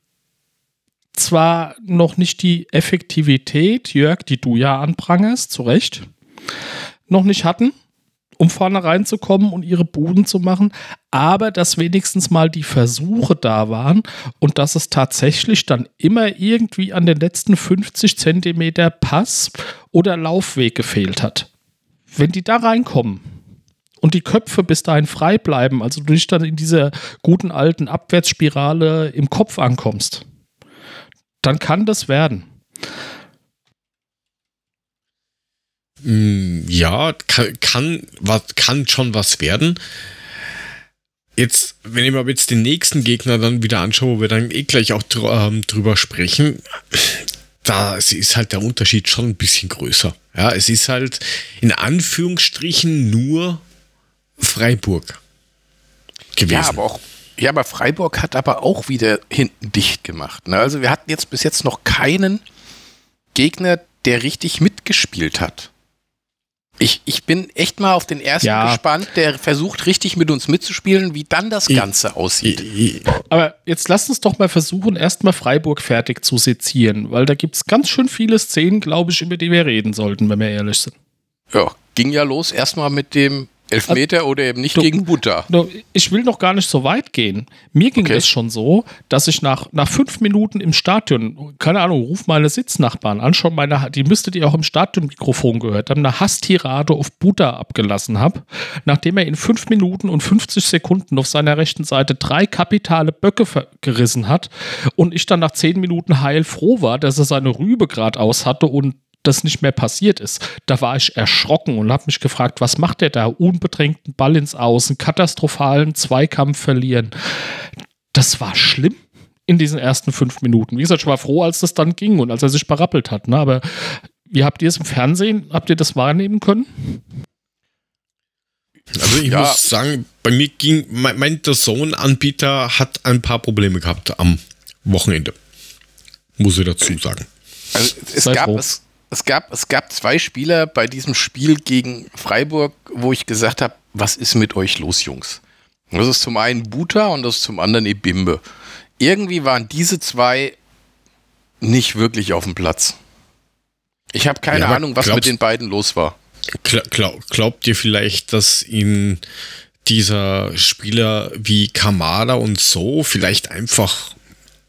[SPEAKER 3] zwar noch nicht die Effektivität, Jörg, die du ja anprangerst, zu Recht, noch nicht hatten, um vorne reinzukommen und ihre Buden zu machen, aber dass wenigstens mal die Versuche da waren und dass es tatsächlich dann immer irgendwie an den letzten 50 Zentimeter Pass oder Laufweg gefehlt hat. Wenn die da reinkommen und die Köpfe bis dahin frei bleiben, also du nicht dann in dieser guten alten Abwärtsspirale im Kopf ankommst, dann kann das werden.
[SPEAKER 1] Mm, ja, kann, kann, was, kann schon was werden. Jetzt, wenn ich mir jetzt den nächsten Gegner dann wieder anschaue, wo wir dann eh gleich auch ähm, drüber sprechen, da ist halt der Unterschied schon ein bisschen größer. Ja, es ist halt in Anführungsstrichen nur Freiburg
[SPEAKER 2] gewesen. Ja, aber auch ja, aber Freiburg hat aber auch wieder hinten dicht gemacht. Ne? Also wir hatten jetzt bis jetzt noch keinen Gegner, der richtig mitgespielt hat. Ich, ich bin echt mal auf den ersten ja. gespannt, der versucht richtig mit uns mitzuspielen, wie dann das Ganze ich, aussieht. Ich,
[SPEAKER 3] aber jetzt lasst uns doch mal versuchen, erstmal Freiburg fertig zu sezieren, weil da gibt es ganz schön viele Szenen, glaube ich, über die wir reden sollten, wenn wir ehrlich sind.
[SPEAKER 2] Ja, ging ja los erstmal mit dem Elfmeter also, oder eben nicht du, gegen Butter.
[SPEAKER 3] Du, ich will noch gar nicht so weit gehen. Mir ging okay. es schon so, dass ich nach, nach fünf Minuten im Stadion, keine Ahnung, ruf meine Sitznachbarn an, schon meine, die müsstet ihr auch im Stadionmikrofon gehört haben, eine Hasstirade auf Butter abgelassen habe, nachdem er in fünf Minuten und 50 Sekunden auf seiner rechten Seite drei kapitale Böcke gerissen hat und ich dann nach zehn Minuten heilfroh war, dass er seine Rübe gerade aus hatte und das nicht mehr passiert ist. Da war ich erschrocken und habe mich gefragt, was macht der da? Unbedrängten Ball ins Außen, katastrophalen Zweikampf verlieren. Das war schlimm. in diesen ersten fünf Minuten. Wie gesagt, ich war froh, als das dann ging und als er sich berappelt hat. Ne? Aber wie habt ihr es im Fernsehen? Habt ihr das wahrnehmen können?
[SPEAKER 1] Also ich ja. muss sagen, bei mir ging, mein, mein Sohn-Anbieter hat ein paar Probleme gehabt am Wochenende. Muss ich dazu sagen.
[SPEAKER 2] Also es gab, es, es, gab, es gab zwei Spieler bei diesem Spiel gegen Freiburg, wo ich gesagt habe, was ist mit euch los, Jungs? Das ist zum einen Buta und das ist zum anderen Ebimbe. Irgendwie waren diese zwei nicht wirklich auf dem Platz. Ich habe keine ja, Ahnung, was mit den beiden los war.
[SPEAKER 1] Glaub, glaubt ihr vielleicht, dass ihn dieser Spieler wie Kamada und so vielleicht einfach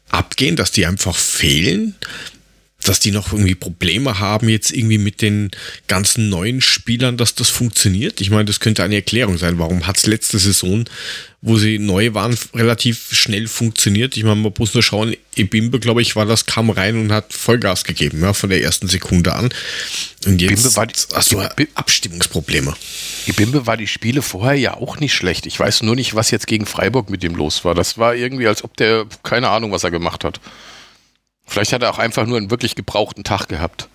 [SPEAKER 1] abgehen, dass die einfach fehlen? Dass die noch irgendwie Probleme haben jetzt irgendwie mit den ganzen neuen Spielern, dass das funktioniert? Ich meine, das könnte eine Erklärung sein. Warum hat es letzte Saison wo sie neu waren, relativ schnell funktioniert. Ich meine, man muss nur schauen, Ebimbe, glaube ich, war das, kam rein und hat Vollgas gegeben, ja, von der ersten Sekunde an. Und jetzt war die, hast du Abstimmungsprobleme.
[SPEAKER 2] Ebimbe war die Spiele vorher ja auch nicht schlecht. Ich weiß nur nicht, was jetzt gegen Freiburg mit ihm los war. Das war irgendwie, als ob der, keine Ahnung, was er gemacht hat. Vielleicht hat er auch einfach nur einen wirklich gebrauchten Tag gehabt.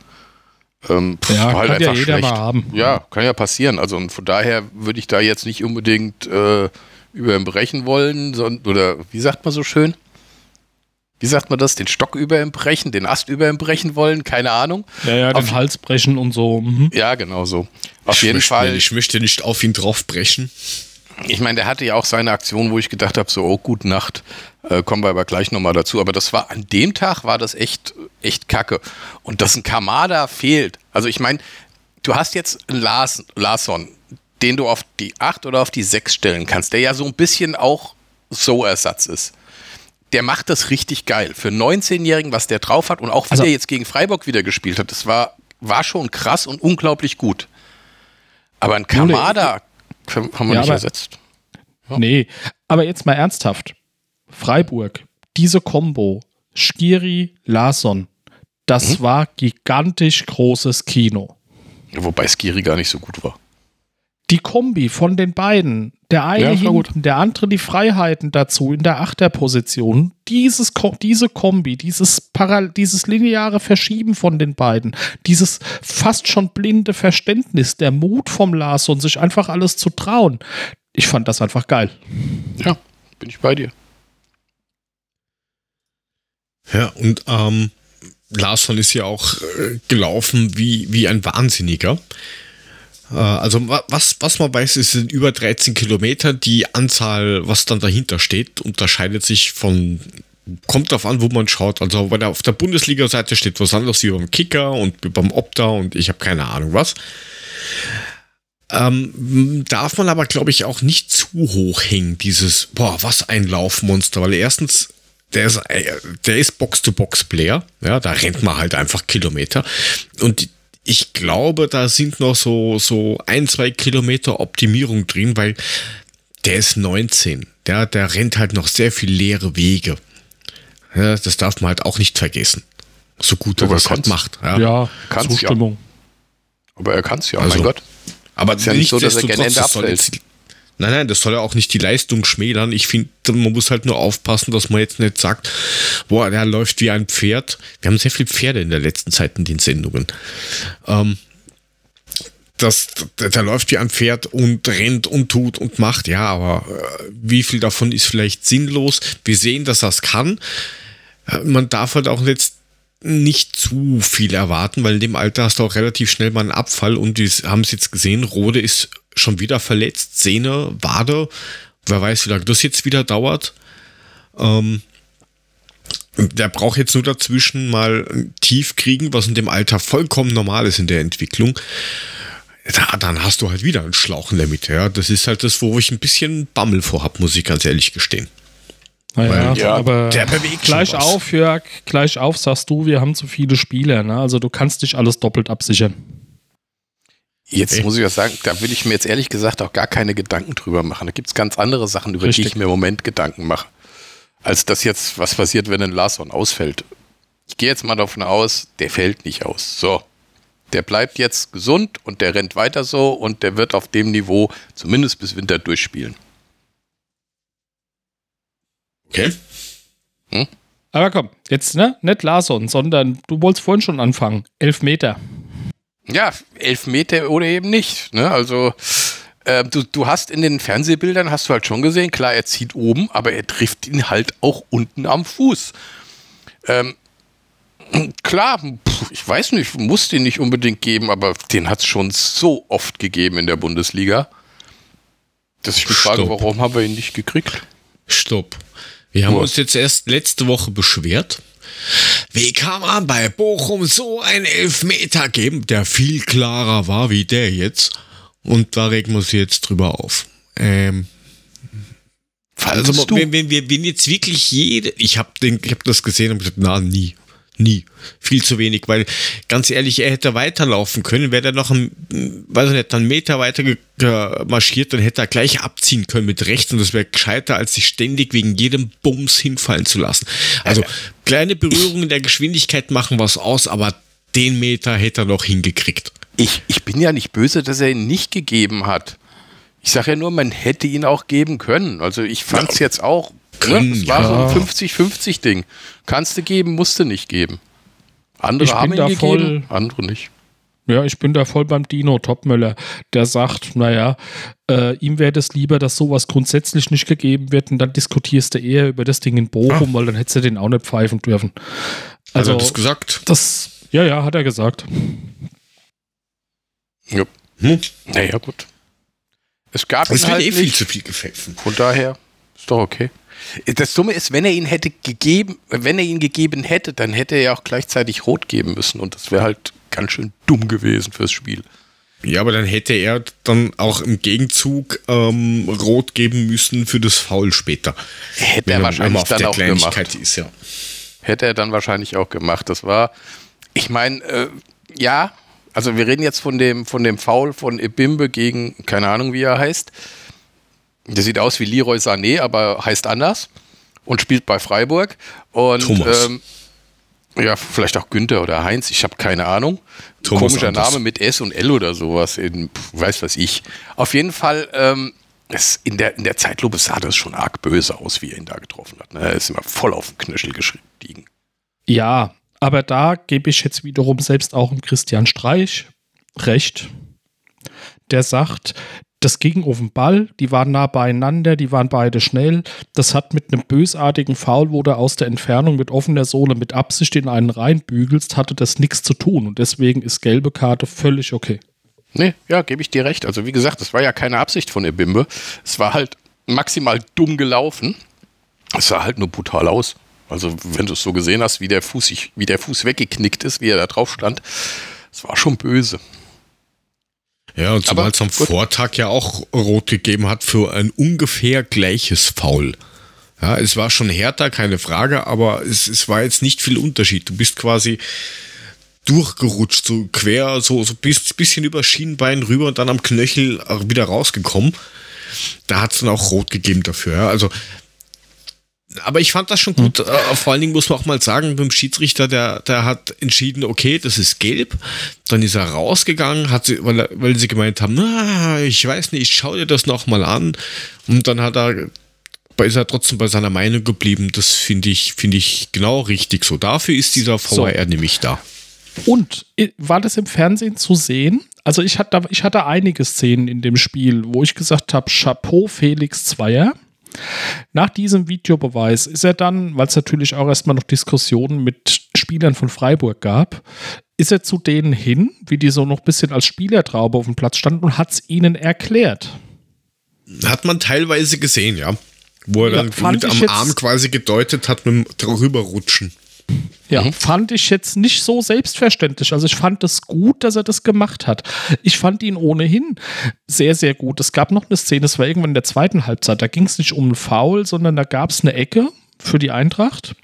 [SPEAKER 3] Ähm, ja, halt kann ja jeder schlecht. mal haben.
[SPEAKER 2] Ja, kann ja passieren. Also und von daher würde ich da jetzt nicht unbedingt äh, über ihn brechen wollen, sondern, oder wie sagt man so schön? Wie sagt man das? Den Stock über ihm brechen, den Ast über ihm brechen wollen? Keine Ahnung.
[SPEAKER 3] Ja, ja, den auf, Hals brechen und so. Mhm.
[SPEAKER 2] Ja, genau so. Auf ich jeden Fall.
[SPEAKER 1] ich möchte nicht auf ihn drauf brechen.
[SPEAKER 2] Ich meine, der hatte ja auch seine Aktion, wo ich gedacht habe, so, oh, gute Nacht. Äh, kommen wir aber gleich nochmal dazu. Aber das war, an dem Tag war das echt, echt kacke. Und dass ein Kamada fehlt. Also ich meine, du hast jetzt einen Lars, Larsson, den du auf die 8 oder auf die 6 stellen kannst, der ja so ein bisschen auch so Ersatz ist. Der macht das richtig geil. Für 19-Jährigen, was der drauf hat und auch wie also, der jetzt gegen Freiburg wieder gespielt hat, das war, war schon krass und unglaublich gut. Aber ein Kamada haben wir ja, nicht aber, ersetzt.
[SPEAKER 3] Ja. Nee, aber jetzt mal ernsthaft. Freiburg, diese Combo, Skiri, Larsson, das mhm. war gigantisch großes Kino.
[SPEAKER 2] Wobei Skiri gar nicht so gut war
[SPEAKER 3] die Kombi von den beiden, der eine ja, hinten, gut. der andere die Freiheiten dazu in der Achterposition, dieses, diese Kombi, dieses, Paral dieses lineare Verschieben von den beiden, dieses fast schon blinde Verständnis, der Mut vom Lars und sich einfach alles zu trauen. Ich fand das einfach geil.
[SPEAKER 2] Ja, bin ich bei dir.
[SPEAKER 1] Ja, und ähm, Larsson ist ja auch äh, gelaufen wie, wie ein Wahnsinniger. Äh, also was, was man weiß, ist in über 13 Kilometer. Die Anzahl, was dann dahinter steht, unterscheidet sich von, kommt darauf an, wo man schaut. Also wenn er auf der Bundesliga-Seite steht was anderes wie beim Kicker und beim Opta und ich habe keine Ahnung was. Ähm, darf man aber, glaube ich, auch nicht zu hoch hängen, dieses, boah, was ein Laufmonster, weil erstens, der ist, äh, der ist Box-to-Box-Player, ja, da rennt man halt einfach Kilometer und ich glaube, da sind noch so, so ein, zwei Kilometer Optimierung drin, weil der ist 19. Der, der rennt halt noch sehr viel leere Wege. Ja, das darf man halt auch nicht vergessen. So gut er das halt macht.
[SPEAKER 3] Ja, ja Zustimmung. Ja.
[SPEAKER 2] Aber er kann es ja,
[SPEAKER 1] also, mein Gott. Aber ist ja nicht so, dass er gerne Ende abfällt. Nein, nein, das soll ja auch nicht die Leistung schmälern. Ich finde, man muss halt nur aufpassen, dass man jetzt nicht sagt, boah, der läuft wie ein Pferd. Wir haben sehr viele Pferde in der letzten Zeit in den Sendungen. Ähm, das, der, läuft wie ein Pferd und rennt und tut und macht. Ja, aber äh, wie viel davon ist vielleicht sinnlos? Wir sehen, dass das kann. Äh, man darf halt auch jetzt nicht zu viel erwarten, weil in dem Alter hast du auch relativ schnell mal einen Abfall und wir haben es jetzt gesehen, Rode ist schon wieder verletzt, Sehne, Wade, wer weiß, wie lange das jetzt wieder dauert. Ähm, der braucht jetzt nur dazwischen mal tief kriegen, was in dem Alter vollkommen normal ist in der Entwicklung. Da, dann hast du halt wieder einen Schlauch in der Mitte. Ja. Das ist halt das, wo ich ein bisschen Bammel vor habe, muss ich ganz ehrlich gestehen.
[SPEAKER 3] Naja, ja, aber der bewegt gleich auf, Jörg, gleich auf, sagst du, wir haben zu viele Spieler. Ne? Also du kannst dich alles doppelt absichern.
[SPEAKER 2] Jetzt okay. muss ich was sagen, da will ich mir jetzt ehrlich gesagt auch gar keine Gedanken drüber machen. Da gibt es ganz andere Sachen, über Richtig. die ich mir im Moment Gedanken mache. Als das jetzt, was passiert, wenn ein Larson ausfällt. Ich gehe jetzt mal davon aus, der fällt nicht aus. So. Der bleibt jetzt gesund und der rennt weiter so und der wird auf dem Niveau zumindest bis Winter durchspielen.
[SPEAKER 1] Okay. Hm?
[SPEAKER 3] Aber komm, jetzt, ne? Nicht Larson, sondern du wolltest vorhin schon anfangen. Elf Meter.
[SPEAKER 2] Ja, elf Meter oder eben nicht. Ne? Also äh, du, du hast in den Fernsehbildern, hast du halt schon gesehen, klar, er zieht oben, aber er trifft ihn halt auch unten am Fuß. Ähm, klar, ich weiß nicht, muss den nicht unbedingt geben, aber den hat es schon so oft gegeben in der Bundesliga, dass ich mich frage, warum haben wir ihn nicht gekriegt?
[SPEAKER 1] Stopp. Wir haben uns jetzt erst letzte Woche beschwert. Wie kann man bei Bochum so einen Elfmeter geben, der viel klarer war wie der jetzt? Und da regen wir uns jetzt drüber auf. Ähm, also, wenn, wenn, wenn, jetzt wirklich jede, ich habe hab das gesehen und gesagt, na, nie. Nie. Viel zu wenig, weil ganz ehrlich, er hätte weiterlaufen können. Wäre er noch ein, weiß ich nicht, einen Meter weiter marschiert, dann hätte er gleich abziehen können mit rechts und das wäre gescheiter, als sich ständig wegen jedem Bums hinfallen zu lassen. Also kleine Berührungen der Geschwindigkeit machen was aus, aber den Meter hätte er noch hingekriegt.
[SPEAKER 2] Ich, ich bin ja nicht böse, dass er ihn nicht gegeben hat. Ich sage ja nur, man hätte ihn auch geben können. Also ich fand es ja. jetzt auch können, ne? Das war ja. so ein 50-50-Ding. Kannst du geben, musst du nicht geben. Andere
[SPEAKER 3] ich
[SPEAKER 2] haben
[SPEAKER 3] ihn gegeben, voll,
[SPEAKER 2] andere nicht.
[SPEAKER 3] Ja, ich bin da voll beim Dino Topmöller, der sagt, naja, äh, ihm wäre das lieber, dass sowas grundsätzlich nicht gegeben wird und dann diskutierst du eher über das Ding in Bochum, ah. weil dann hättest du den auch nicht pfeifen dürfen.
[SPEAKER 1] Also, hat er das gesagt?
[SPEAKER 3] Das, ja, ja, hat er gesagt.
[SPEAKER 2] Ja. Hm? Naja, gut. Es gab
[SPEAKER 1] es wird halt eh viel zu viel gepfiffen.
[SPEAKER 2] Von daher ist doch okay. Das Dumme ist, wenn er ihn hätte gegeben, wenn er ihn gegeben hätte, dann hätte er ja auch gleichzeitig rot geben müssen und das wäre halt ganz schön dumm gewesen fürs Spiel.
[SPEAKER 1] Ja, aber dann hätte er dann auch im Gegenzug ähm, rot geben müssen für das Foul später.
[SPEAKER 2] Hätte er wahrscheinlich dann auch gemacht.
[SPEAKER 1] Ist, ja.
[SPEAKER 2] Hätte er dann wahrscheinlich auch gemacht. Das war, ich meine, äh, ja, also wir reden jetzt von dem, von dem Foul von Ebimbe gegen, keine Ahnung wie er heißt. Der sieht aus wie Leroy Sané, aber heißt anders und spielt bei Freiburg. Und
[SPEAKER 1] Thomas. Ähm,
[SPEAKER 2] ja, vielleicht auch Günther oder Heinz, ich habe keine Ahnung. Thomas Komischer Anders. Name mit S und L oder sowas, in, weiß was ich. Auf jeden Fall, ähm, das in, der, in der Zeitlupe sah das schon arg böse aus, wie er ihn da getroffen hat. Ne? Er ist immer voll auf dem Knöchel gestiegen.
[SPEAKER 3] Ja, aber da gebe ich jetzt wiederum selbst auch im Christian Streich recht. Der sagt, das ging auf den Ball, die waren nah beieinander, die waren beide schnell. Das hat mit einem bösartigen Foul, wo du aus der Entfernung mit offener Sohle mit Absicht in einen reinbügelst, hatte das nichts zu tun. Und deswegen ist gelbe Karte völlig okay.
[SPEAKER 2] Nee, ja, gebe ich dir recht. Also wie gesagt, das war ja keine Absicht von der Bimbe. Es war halt maximal dumm gelaufen. Es sah halt nur brutal aus. Also wenn du es so gesehen hast, wie der Fuß, wie der Fuß weggeknickt ist, wie er da drauf stand, es war schon böse.
[SPEAKER 1] Ja, und zumal es am gut. Vortag ja auch rot gegeben hat für ein ungefähr gleiches Foul. Ja, es war schon härter, keine Frage, aber es, es war jetzt nicht viel Unterschied. Du bist quasi durchgerutscht, so quer, so, so bis, bisschen über Schienenbein rüber und dann am Knöchel wieder rausgekommen. Da hat es dann auch rot gegeben dafür. Ja. Also aber ich fand das schon gut. Mhm. vor allen Dingen muss man auch mal sagen, beim Schiedsrichter, der, der hat entschieden, okay, das ist gelb. Dann ist er rausgegangen, hat sie, weil, weil sie gemeint haben, na, ich weiß nicht, ich schau dir das nochmal an. Und dann hat er, ist er trotzdem bei seiner Meinung geblieben. Das finde ich, finde ich genau richtig so. Dafür ist dieser VR so. nämlich da.
[SPEAKER 3] Und war das im Fernsehen zu sehen? Also ich hatte, ich hatte einige Szenen in dem Spiel, wo ich gesagt habe, Chapeau Felix Zweier. Nach diesem Videobeweis ist er dann, weil es natürlich auch erstmal noch Diskussionen mit Spielern von Freiburg gab, ist er zu denen hin, wie die so noch ein bisschen als Spielertraube auf dem Platz standen und hat es ihnen erklärt.
[SPEAKER 1] Hat man teilweise gesehen, ja. Wo er ja, dann mit am Arm quasi gedeutet hat, mit dem rüberrutschen.
[SPEAKER 3] Ja, mhm. fand ich jetzt nicht so selbstverständlich. Also ich fand es gut, dass er das gemacht hat. Ich fand ihn ohnehin sehr, sehr gut. Es gab noch eine Szene, es war irgendwann in der zweiten Halbzeit, da ging es nicht um einen Foul, sondern da gab es eine Ecke für die Eintracht.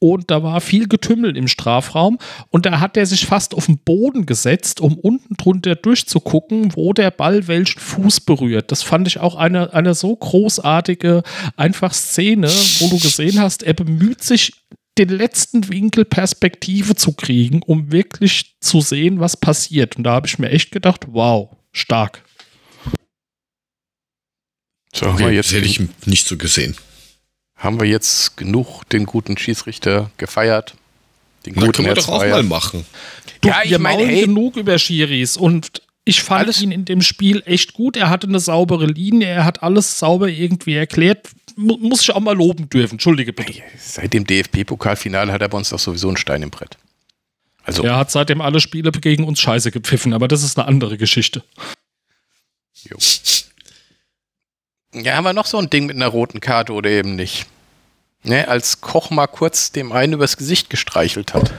[SPEAKER 3] Und da war viel Getümmel im Strafraum. Und da hat er sich fast auf den Boden gesetzt, um unten drunter durchzugucken, wo der Ball welchen Fuß berührt. Das fand ich auch eine, eine so großartige, einfach Szene, wo du gesehen hast, er bemüht sich den letzten Winkel Perspektive zu kriegen, um wirklich zu sehen, was passiert. Und da habe ich mir echt gedacht, wow, stark.
[SPEAKER 1] So, okay, jetzt hätte ich nicht so gesehen.
[SPEAKER 2] haben wir jetzt genug den guten Schießrichter gefeiert.
[SPEAKER 1] Den guten können wir doch auch mal machen.
[SPEAKER 3] Du, ja, ich meine, hey, genug über Schiris und ich fand alles ihn in dem Spiel echt gut. Er hatte eine saubere Linie, er hat alles sauber irgendwie erklärt. Muss ich auch mal loben dürfen. Entschuldige bitte.
[SPEAKER 2] Seit dem DFB-Pokalfinale hat er bei uns doch sowieso einen Stein im Brett.
[SPEAKER 3] Also, er hat seitdem alle Spiele gegen uns scheiße gepfiffen, aber das ist eine andere Geschichte.
[SPEAKER 2] Jo. Ja, haben wir noch so ein Ding mit einer roten Karte oder eben nicht? Ne, als Koch mal kurz dem einen übers Gesicht gestreichelt hat.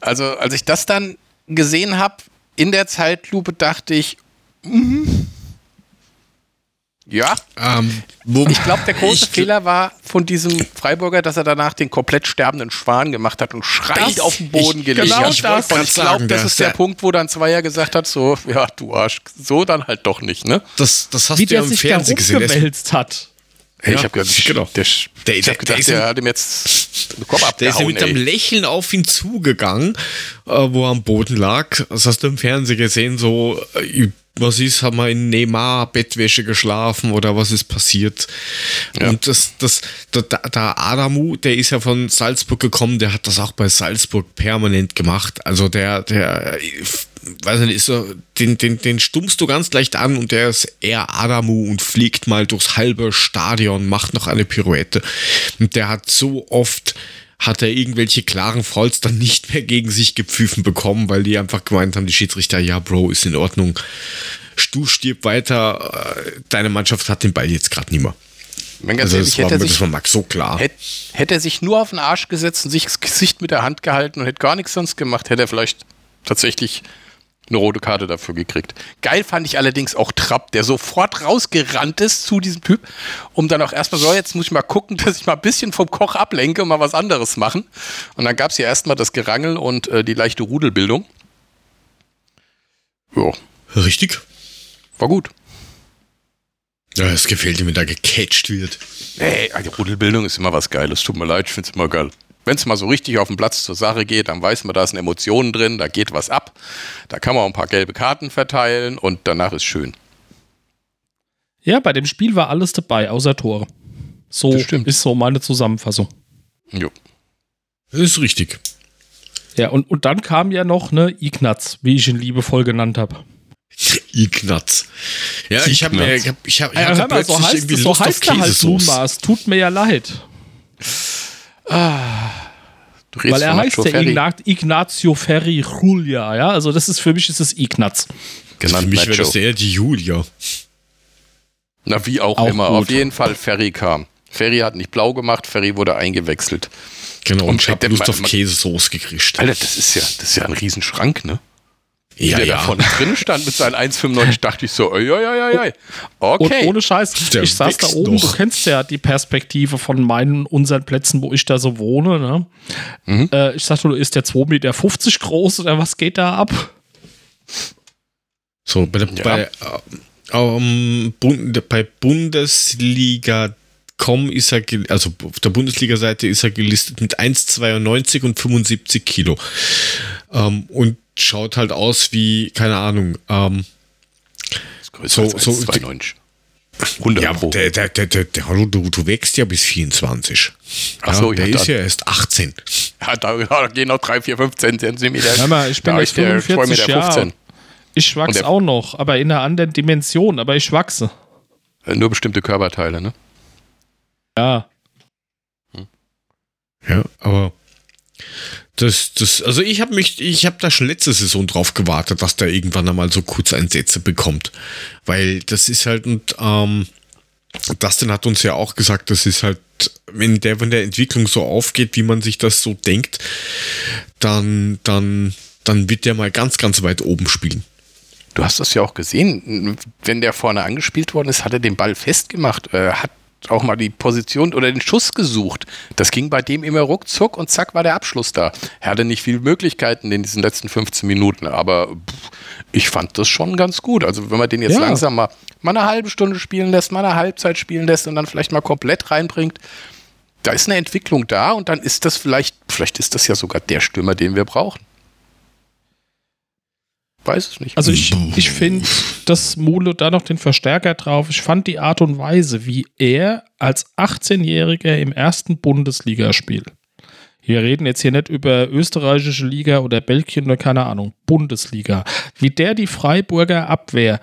[SPEAKER 2] Also, als ich das dann gesehen habe, in der Zeitlupe dachte ich, mm, ja. Ähm, ich glaube, der große Fehler war von diesem Freiburger, dass er danach den komplett sterbenden Schwan gemacht hat und schreit auf den Boden ich, gelegt genau hat. Und ich glaube, das ist der, der Punkt, wo dann Zweier gesagt hat, so, ja, du Arsch, so dann halt doch nicht, ne?
[SPEAKER 1] Das, das hast Wie du ja im Fernsehen gesehen.
[SPEAKER 3] hat.
[SPEAKER 2] Hey, ja, ich habe gedacht, genau. der, der, ich hab gedacht, der, der, hat ihm jetzt
[SPEAKER 1] den Kopf abgehauen. Der ist ja mit ey. einem Lächeln auf ihn zugegangen, äh, wo er am Boden lag. Das hast du im Fernsehen gesehen, so äh, was ist, haben wir in Neymar Bettwäsche geschlafen oder was ist passiert? Ja. Und das, das, der, der Adamu, der ist ja von Salzburg gekommen, der hat das auch bei Salzburg permanent gemacht. Also der, der, weiß nicht, ist so, den, den, den stummst du ganz leicht an und der ist eher Adamu und fliegt mal durchs halbe Stadion, macht noch eine Pirouette. Und der hat so oft hat er irgendwelche klaren Fouls dann nicht mehr gegen sich gepfiffen bekommen, weil die einfach gemeint haben, die Schiedsrichter, ja, Bro, ist in Ordnung. Du stirb weiter, äh, deine Mannschaft hat den Ball jetzt gerade nicht mehr.
[SPEAKER 2] Also das, war, sich, das war Max so klar. Hätte, hätte er sich nur auf den Arsch gesetzt und sich das Gesicht mit der Hand gehalten und hätte gar nichts sonst gemacht, hätte er vielleicht tatsächlich eine rote Karte dafür gekriegt. Geil fand ich allerdings auch Trapp, der sofort rausgerannt ist zu diesem Typ, um dann auch erstmal so, jetzt muss ich mal gucken, *laughs* dass ich mal ein bisschen vom Koch ablenke und mal was anderes machen. Und dann gab es ja erstmal das Gerangel und äh, die leichte Rudelbildung.
[SPEAKER 1] Ja. Richtig.
[SPEAKER 2] War gut.
[SPEAKER 1] Ja, es gefällt mir, wenn da gecatcht wird.
[SPEAKER 2] Nee, die Rudelbildung ist immer was Geiles. Tut mir leid, ich finde es immer geil. Wenn es mal so richtig auf den Platz zur Sache geht, dann weiß man, da sind Emotionen drin, da geht was ab. Da kann man auch ein paar gelbe Karten verteilen und danach ist schön.
[SPEAKER 3] Ja, bei dem Spiel war alles dabei, außer Tore. So ist so meine Zusammenfassung.
[SPEAKER 1] Jo. Das ist richtig.
[SPEAKER 3] Ja, und, und dann kam ja noch ne Ignaz, wie ich ihn liebevoll genannt habe. *laughs*
[SPEAKER 1] Ignaz. Ja, ich habe mir, ich hab, ich hab, ich
[SPEAKER 3] ja, hatte mal, so heißt, irgendwie so Lust heißt auf halt nun mal. Es tut mir ja leid. Ah, Weil er heißt ja Ignat, Ignazio Ferri Julia, ja. Also das ist für mich ist es Ignaz.
[SPEAKER 1] Genannt für mich wäre das eher die Julia.
[SPEAKER 2] Na, wie auch, auch immer. Gut. Auf jeden Fall Ferry kam. Ferry hat nicht blau gemacht, Ferry wurde eingewechselt.
[SPEAKER 1] Genau, und, und ich habe Lust auf Käsesoße gekriegt.
[SPEAKER 2] Alter, das ist ja, das ist ja ein Riesenschrank, ne? Ja, der ja. da vorne drin stand mit seinen 1,95, dachte ich so, oi, oi, oi, oi.
[SPEAKER 3] okay. Und ohne Scheiß, der ich saß da oben, noch. du kennst ja die Perspektive von meinen, unseren Plätzen, wo ich da so wohne, ne? Mhm. Äh, ich sagte, du ist der 2,50 Meter groß oder was geht da ab?
[SPEAKER 1] So, bei, der, ja. bei, äh, um, bei Bundesliga Com ist er, also auf der Bundesliga-Seite ist er gelistet mit 1,92 und 75 Kilo. Ähm, und schaut halt aus wie, keine Ahnung, ähm,
[SPEAKER 2] so, so 1,92.
[SPEAKER 1] 100 ja, Pro. Der, der, der, der, der, du, du wächst ja bis 24. Ach so, ja, der ja, ist ja erst 18.
[SPEAKER 2] Ja, da, da gehen noch 3, 4, 15 Zentimeter.
[SPEAKER 3] Hör mal, ich bin jetzt 45 Jahre. Ich wachse auch noch, aber in einer anderen Dimension, aber ich wachse.
[SPEAKER 2] Nur bestimmte Körperteile, ne?
[SPEAKER 3] Ja.
[SPEAKER 1] Hm. Ja, aber das, das, also ich habe mich, ich habe da schon letzte Saison drauf gewartet, dass der irgendwann einmal so Kurzeinsätze bekommt. Weil das ist halt, und ähm, Dustin hat uns ja auch gesagt, das ist halt, wenn der von der Entwicklung so aufgeht, wie man sich das so denkt, dann, dann, dann wird der mal ganz, ganz weit oben spielen.
[SPEAKER 2] Du hast das ja auch gesehen, wenn der vorne angespielt worden ist, hat er den Ball festgemacht, äh, hat auch mal die Position oder den Schuss gesucht. Das ging bei dem immer ruckzuck und zack war der Abschluss da. Er hatte nicht viele Möglichkeiten in diesen letzten 15 Minuten, aber pff, ich fand das schon ganz gut. Also wenn man den jetzt ja. langsam mal, mal eine halbe Stunde spielen lässt, mal eine Halbzeit spielen lässt und dann vielleicht mal komplett reinbringt, da ist eine Entwicklung da und dann ist das vielleicht, vielleicht ist das ja sogar der Stürmer, den wir brauchen. Weiß es nicht.
[SPEAKER 3] Also ich, ich finde, dass Mule da noch den Verstärker drauf. Ich fand die Art und Weise, wie er als 18-Jähriger im ersten Bundesligaspiel, wir reden jetzt hier nicht über österreichische Liga oder Belgien oder keine Ahnung, Bundesliga, wie der die Freiburger Abwehr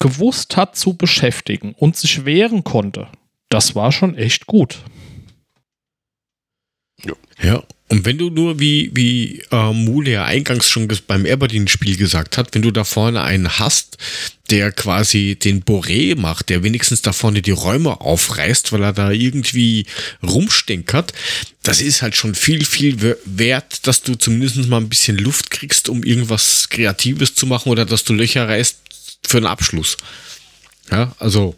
[SPEAKER 3] gewusst hat zu beschäftigen und sich wehren konnte, das war schon echt gut.
[SPEAKER 1] Ja, und wenn du nur, wie, wie äh, Mule ja eingangs schon beim Aberdeen-Spiel gesagt hat, wenn du da vorne einen hast, der quasi den Boré macht, der wenigstens da vorne die Räume aufreißt, weil er da irgendwie rumstinkert, das ist halt schon viel, viel wert, dass du zumindest mal ein bisschen Luft kriegst, um irgendwas Kreatives zu machen oder dass du Löcher reißt für einen Abschluss. Ja, also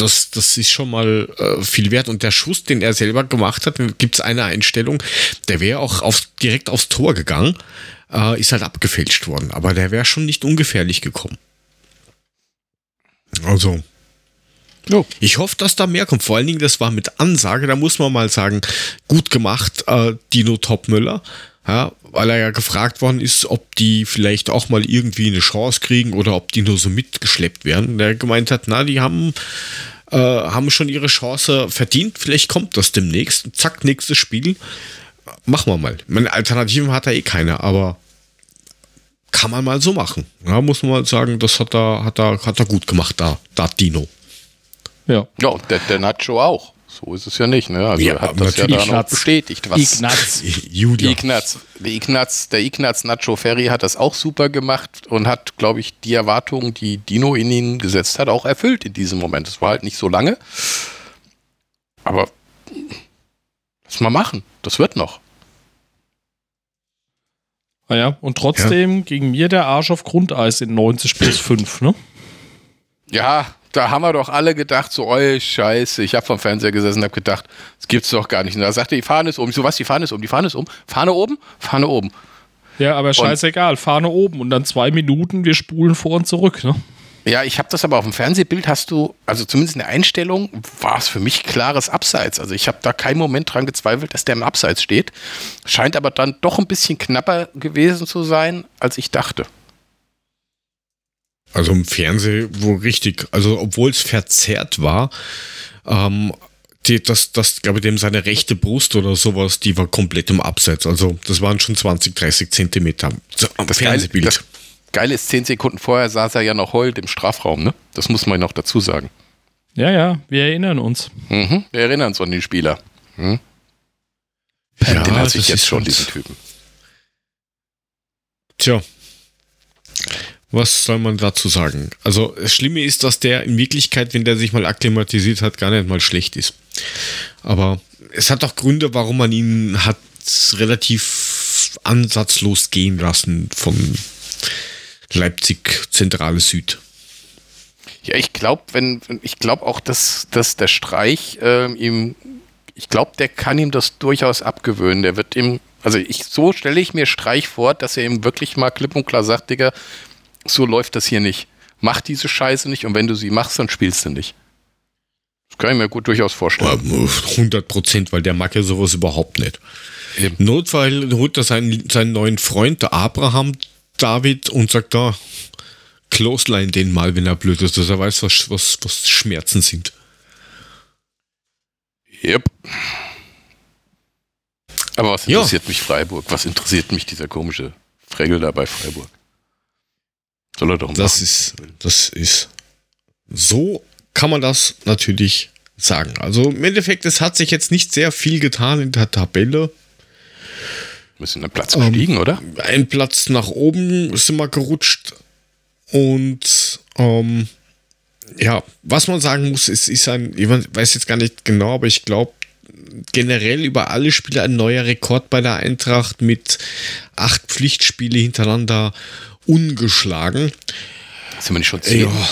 [SPEAKER 1] das, das ist schon mal äh, viel wert. Und der Schuss, den er selber gemacht hat, gibt es eine Einstellung, der wäre auch aufs, direkt aufs Tor gegangen, äh, ist halt abgefälscht worden. Aber der wäre schon nicht ungefährlich gekommen. Also. Jo. Ich hoffe, dass da mehr kommt. Vor allen Dingen, das war mit Ansage, da muss man mal sagen, gut gemacht, äh, Dino Topmüller. Ja, weil er ja gefragt worden ist, ob die vielleicht auch mal irgendwie eine Chance kriegen oder ob die nur so mitgeschleppt werden. Der gemeint hat, na, die haben, äh, haben schon ihre Chance verdient, vielleicht kommt das demnächst. Zack, nächstes Spiel. Machen wir mal. Meine Alternativen hat er eh keine, aber kann man mal so machen. Ja, muss man mal sagen, das hat er, hat er, hat er gut gemacht, da, da Dino.
[SPEAKER 2] Ja. Ja, und der, der Nacho auch. So ist es ja nicht, ne? Also ja, hat das ja da noch bestätigt. Was
[SPEAKER 3] Ignaz. *laughs*
[SPEAKER 2] Ignaz. Ignaz. Der Ignaz Nacho Ferry hat das auch super gemacht und hat, glaube ich, die Erwartungen, die Dino in ihn gesetzt hat, auch erfüllt in diesem Moment. Es war halt nicht so lange. Aber lass mal machen. Das wird noch.
[SPEAKER 3] Naja, und trotzdem ja. ging mir der Arsch auf Grundeis in 90 plus 5, ne?
[SPEAKER 2] Ja, da haben wir doch alle gedacht, so, oi, scheiße. Ich habe vom Fernseher gesessen und habe gedacht, das gibt's doch gar nicht. Und da sagte die Fahne ist oben. Ich so, was, die Fahne ist oben, die Fahne ist oben. Fahne oben, Fahne oben.
[SPEAKER 3] Ja, aber scheißegal, Fahne oben und dann zwei Minuten, wir spulen vor und zurück, ne?
[SPEAKER 2] Ja, ich habe das aber auf dem Fernsehbild hast du, also zumindest in der Einstellung, war es für mich klares Abseits. Also ich habe da keinen Moment dran gezweifelt, dass der im Abseits steht. Scheint aber dann doch ein bisschen knapper gewesen zu sein, als ich dachte.
[SPEAKER 1] Also im Fernsehen, wo richtig, also obwohl es verzerrt war, ähm, die, das, das, glaube ich, dem seine rechte Brust oder sowas, die war komplett im Abseits. Also das waren schon 20, 30 Zentimeter
[SPEAKER 2] am das Fernsehbild. Geile, das Geile ist, zehn Sekunden vorher saß er ja noch heult im Strafraum, ne? Das muss man noch dazu sagen.
[SPEAKER 3] Ja, ja, wir erinnern uns.
[SPEAKER 2] Mhm, wir erinnern uns an den Spieler. Hm? Ja, den hat sich jetzt schon, diesen Typen.
[SPEAKER 1] Tja, was soll man dazu sagen? Also, das Schlimme ist, dass der in Wirklichkeit, wenn der sich mal akklimatisiert hat, gar nicht mal schlecht ist. Aber es hat auch Gründe, warum man ihn hat relativ ansatzlos gehen lassen von Leipzig Zentrale Süd.
[SPEAKER 2] Ja, ich glaube, wenn ich glaube auch, dass, dass der Streich äh, ihm, ich glaube, der kann ihm das durchaus abgewöhnen. Der wird ihm, also ich so stelle ich mir Streich vor, dass er ihm wirklich mal klipp und klar sagt, Digga, so läuft das hier nicht. Mach diese Scheiße nicht und wenn du sie machst, dann spielst du nicht. Das kann ich mir gut durchaus vorstellen.
[SPEAKER 1] 100 Prozent, weil der mag ja sowas überhaupt nicht. Im Notfall holt er seinen, seinen neuen Freund, der Abraham David, und sagt da, Clothesline den mal, wenn er blöd ist, dass er weiß, was, was, was Schmerzen sind.
[SPEAKER 2] Yep. Aber was interessiert ja. mich Freiburg? Was interessiert mich dieser komische Fregel da bei Freiburg?
[SPEAKER 1] Soll er doch das machen. ist, das ist, so kann man das natürlich sagen. Also im Endeffekt, es hat sich jetzt nicht sehr viel getan in der Tabelle.
[SPEAKER 2] Wir sind einen Platz gestiegen, ähm, oder?
[SPEAKER 1] Ein Platz nach oben sind wir gerutscht. Und ähm, ja, was man sagen muss, ist, ist ein, ich weiß jetzt gar nicht genau, aber ich glaube, generell über alle Spiele ein neuer Rekord bei der Eintracht mit acht Pflichtspiele hintereinander ungeschlagen.
[SPEAKER 2] Sind wir nicht schon zehn? Ja.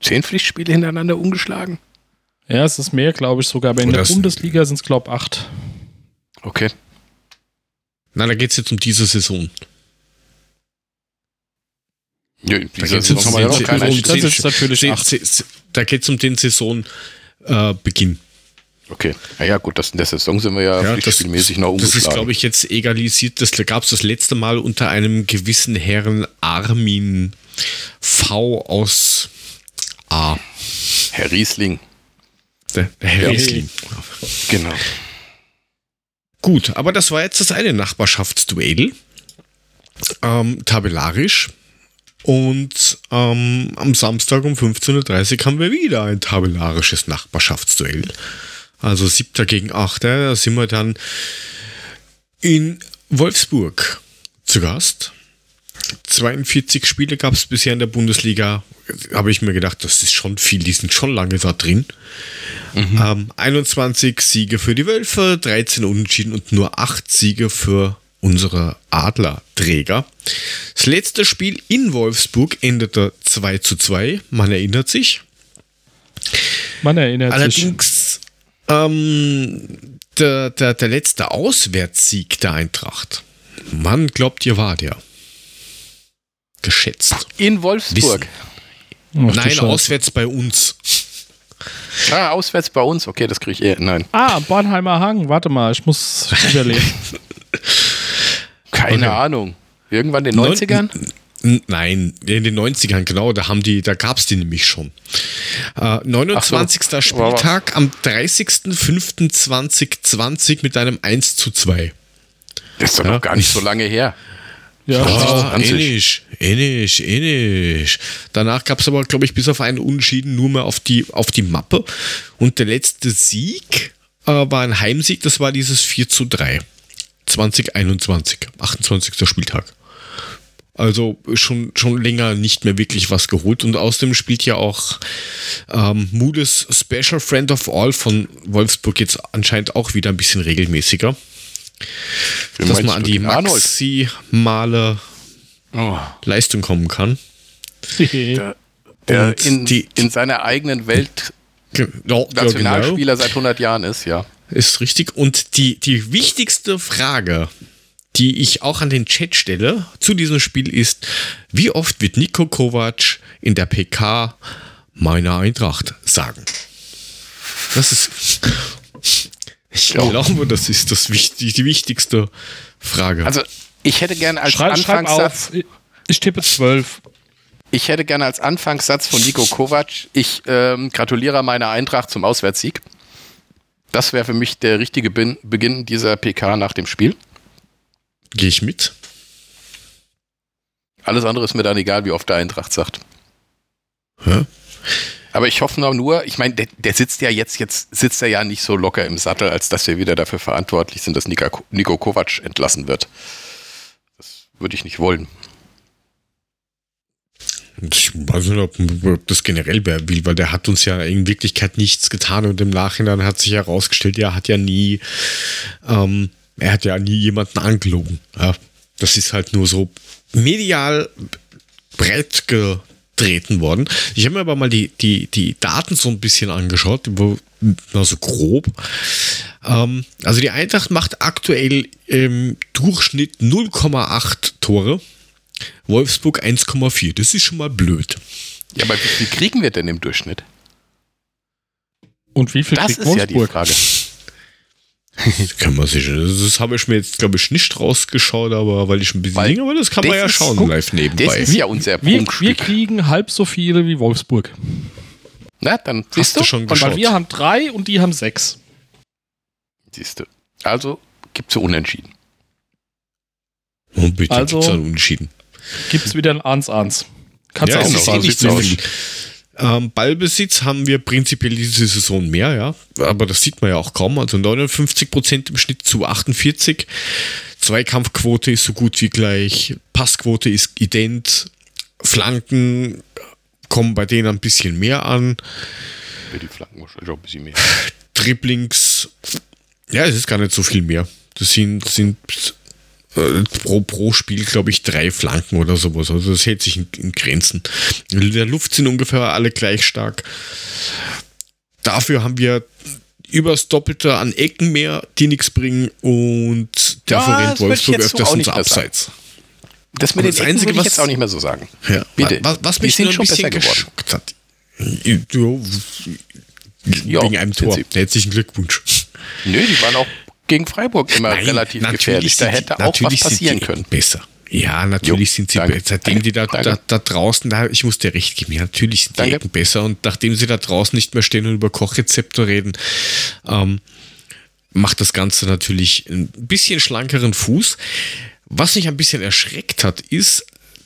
[SPEAKER 2] Zehn Pflichtspiele hintereinander ungeschlagen?
[SPEAKER 3] Ja, es ist mehr, glaube ich, sogar. Aber in Oder der Bundesliga sind es, glaube ich, acht.
[SPEAKER 2] Okay.
[SPEAKER 1] Na, da geht es jetzt um diese Saison.
[SPEAKER 2] Ja, da geht es um, um, um,
[SPEAKER 1] natürlich. Da geht es um den Saisonbeginn. Äh,
[SPEAKER 2] Okay. Naja, gut, das, in der Saison sind wir ja,
[SPEAKER 1] Ja,
[SPEAKER 2] pflichtspielmäßig noch
[SPEAKER 1] Das ist,
[SPEAKER 2] umgeschlagen.
[SPEAKER 1] glaube ich, jetzt egalisiert. Das gab es das letzte Mal unter einem gewissen Herrn Armin V aus A.
[SPEAKER 2] Herr Riesling.
[SPEAKER 1] Der, der Herr
[SPEAKER 2] Ja.
[SPEAKER 1] Riesling.
[SPEAKER 2] Genau.
[SPEAKER 1] Gut, aber das war jetzt das eine Nachbarschaftsduell. Ähm, tabellarisch. Und ähm, am Samstag um 15.30 Uhr haben wir wieder ein tabellarisches Nachbarschaftsduell. Also siebter gegen achter. Da sind wir dann in Wolfsburg zu Gast. 42 Spiele gab es bisher in der Bundesliga. Habe ich mir gedacht, das ist schon viel, die sind schon lange da drin. Ähm, 21 Siege für die Wölfe, 13 Unentschieden und nur 8 Siege für unsere Adlerträger. Das letzte Spiel in Wolfsburg endete 2 zu 2, man erinnert sich.
[SPEAKER 3] Man erinnert sich.
[SPEAKER 1] Allerdings ähm, der, der, der letzte Auswärtssieg der Eintracht. Wann glaubt ihr war der? Geschätzt.
[SPEAKER 2] In Wolfsburg.
[SPEAKER 1] Nein, auswärts bei uns.
[SPEAKER 2] Ah, auswärts bei uns. Okay, das kriege ich eher. Nein.
[SPEAKER 3] Ah, Bornheimer Hang. Warte mal, ich muss überlegen.
[SPEAKER 2] Keine
[SPEAKER 1] Okay.
[SPEAKER 2] Ahnung. Irgendwann in den 90ern?
[SPEAKER 1] Nein, in den 90ern, genau, da haben die, da gab es die nämlich schon. Äh, 29.
[SPEAKER 2] Ach so.
[SPEAKER 1] Spieltag am 30.05.2020 mit einem 1 zu 2.
[SPEAKER 2] Das ist doch
[SPEAKER 1] Ja.
[SPEAKER 2] noch gar nicht so lange her.
[SPEAKER 3] Ja,
[SPEAKER 2] 20.
[SPEAKER 1] ähnlich, ähnlich, ähnlich. Danach gab es aber, glaube ich, bis auf einen Unentschieden nur mehr auf die, auf die Mappe. Und der letzte Sieg äh, war ein Heimsieg, das war dieses 4 zu 3. 2021, 28. Spieltag. Also schon, schon länger nicht mehr wirklich was geholt. Und außerdem spielt ja auch ähm, Moodes Special Friend of All von Wolfsburg jetzt anscheinend auch wieder ein bisschen regelmäßiger.
[SPEAKER 2] Wen
[SPEAKER 1] dass man an die maximale
[SPEAKER 2] Oh,
[SPEAKER 1] Leistung kommen kann. *laughs*
[SPEAKER 2] der der in,
[SPEAKER 1] die-
[SPEAKER 2] in seiner eigenen Welt
[SPEAKER 1] genau.
[SPEAKER 2] Nationalspieler seit 100 Jahren ist, ja.
[SPEAKER 1] Ist richtig. Und die, die wichtigste Frage, die ich auch an den Chat stelle zu diesem Spiel ist, wie oft wird Nico Kovac in der PK meiner Eintracht sagen? Das ist. Ich glaube, das ist das wichtig, die wichtigste Frage.
[SPEAKER 2] Also, ich hätte gerne als
[SPEAKER 3] schreib, schreib
[SPEAKER 2] Anfangssatz,
[SPEAKER 3] auf. Ich- tippe 12.
[SPEAKER 2] ich hätte gerne als Anfangssatz von Nico Kovac, ich ähm, gratuliere meiner Eintracht zum Auswärtssieg. Das wäre für mich der richtige Beginn dieser PK nach dem Spiel.
[SPEAKER 1] Gehe ich mit?
[SPEAKER 2] Alles andere ist mir dann egal, wie oft der Eintracht sagt.
[SPEAKER 1] Hä?
[SPEAKER 2] Aber ich hoffe nur, ich meine, der, der sitzt ja jetzt, jetzt sitzt er ja nicht so locker im Sattel, als dass wir wieder dafür verantwortlich sind, dass Nika, Nico Kovac entlassen wird. Das würde ich nicht wollen.
[SPEAKER 1] Ich weiß nicht, ob, ob das generell wer will, weil der hat uns ja in Wirklichkeit nichts getan und im Nachhinein hat sich herausgestellt, er hat ja nie, ähm, er hat ja nie jemanden angelogen. Ja, das ist halt nur so medial breit getreten worden. Ich habe mir aber mal die, die, die Daten so ein bisschen angeschaut, wo, also grob. Ähm, also die Eintracht macht aktuell im Durchschnitt 0,8 Tore. Wolfsburg 1,4. Das ist schon mal blöd.
[SPEAKER 2] Ja, aber wie viel kriegen wir denn im Durchschnitt?
[SPEAKER 3] Und wie viel
[SPEAKER 2] Das
[SPEAKER 3] kriegt
[SPEAKER 2] ist ja die
[SPEAKER 3] Wolfsburg?
[SPEAKER 2] Frage.
[SPEAKER 1] Das *laughs* kann man sicher. Das, das habe ich mir jetzt, glaube ich, nicht rausgeschaut, aber weil ich ein bisschen
[SPEAKER 2] Weil
[SPEAKER 1] Ding, aber das kann man
[SPEAKER 2] das
[SPEAKER 1] ja
[SPEAKER 2] ist-
[SPEAKER 1] schauen
[SPEAKER 2] guck,
[SPEAKER 1] live
[SPEAKER 2] Das
[SPEAKER 1] nebenbei.
[SPEAKER 2] ist ja unser
[SPEAKER 3] wir, wir kriegen halb so viele wie Wolfsburg.
[SPEAKER 2] Na, dann siehst
[SPEAKER 1] du
[SPEAKER 2] du
[SPEAKER 1] schon
[SPEAKER 2] Und
[SPEAKER 3] Weil
[SPEAKER 1] geschaut?
[SPEAKER 3] wir haben drei und die haben sechs.
[SPEAKER 2] Siehst du. Also gibt es Unentschieden.
[SPEAKER 1] Und bitte
[SPEAKER 3] Also-
[SPEAKER 1] gibt's dann Unentschieden.
[SPEAKER 3] Gibt es wieder ein 1-1. Kannst
[SPEAKER 1] Ja,
[SPEAKER 3] du auch
[SPEAKER 1] es
[SPEAKER 3] noch
[SPEAKER 1] eh nicht so viel. Ähm, Ballbesitz haben wir prinzipiell diese Saison mehr, ja. Aber das sieht man ja auch kaum. Also 59% im Schnitt zu 48. Zweikampfquote ist so gut wie gleich. Passquote ist ident. Flanken kommen bei denen ein bisschen mehr an.
[SPEAKER 2] Ja, die Flanken wahrscheinlich auch ein bisschen mehr.
[SPEAKER 1] Dribblings, ja, es ist gar nicht so viel mehr. Das sind, sind pro, pro Spiel, glaube ich, drei Flanken oder sowas. Also das hält sich in, in Grenzen. In der Luft sind ungefähr alle gleich stark. Dafür haben wir übers Doppelte an Ecken mehr, die nichts bringen und dafür
[SPEAKER 2] Ja, ich
[SPEAKER 1] Wolfsburg
[SPEAKER 2] so
[SPEAKER 1] öfters
[SPEAKER 2] sagen.
[SPEAKER 1] Abseits.
[SPEAKER 2] Das mit
[SPEAKER 1] Aber
[SPEAKER 2] den
[SPEAKER 1] das
[SPEAKER 2] Ecken
[SPEAKER 1] Einzige,
[SPEAKER 2] würde ich
[SPEAKER 1] was-
[SPEAKER 2] jetzt auch nicht mehr so sagen.
[SPEAKER 1] Ja,
[SPEAKER 2] Bitte.
[SPEAKER 1] Was, was mich
[SPEAKER 2] sind schon
[SPEAKER 1] bisschen
[SPEAKER 2] besser geworden.
[SPEAKER 1] hat. Ja, Ja, wegen einem Tor. Herzlichen Glückwunsch.
[SPEAKER 2] Nö, die waren auch gegen Freiburg immer Nein, relativ gefährlich. Da hätte auch was passieren können.
[SPEAKER 1] Besser. Ja, natürlich jo, sind sie danke, seitdem danke, die da, da, da, draußen, da, ich muss dir recht geben, ja, natürlich sind die danke. Ecken besser und nachdem sie da draußen nicht mehr stehen und über Kochrezepte reden, ähm, macht das Ganze natürlich ein bisschen schlankeren Fuß. Was mich ein bisschen erschreckt hat, ist,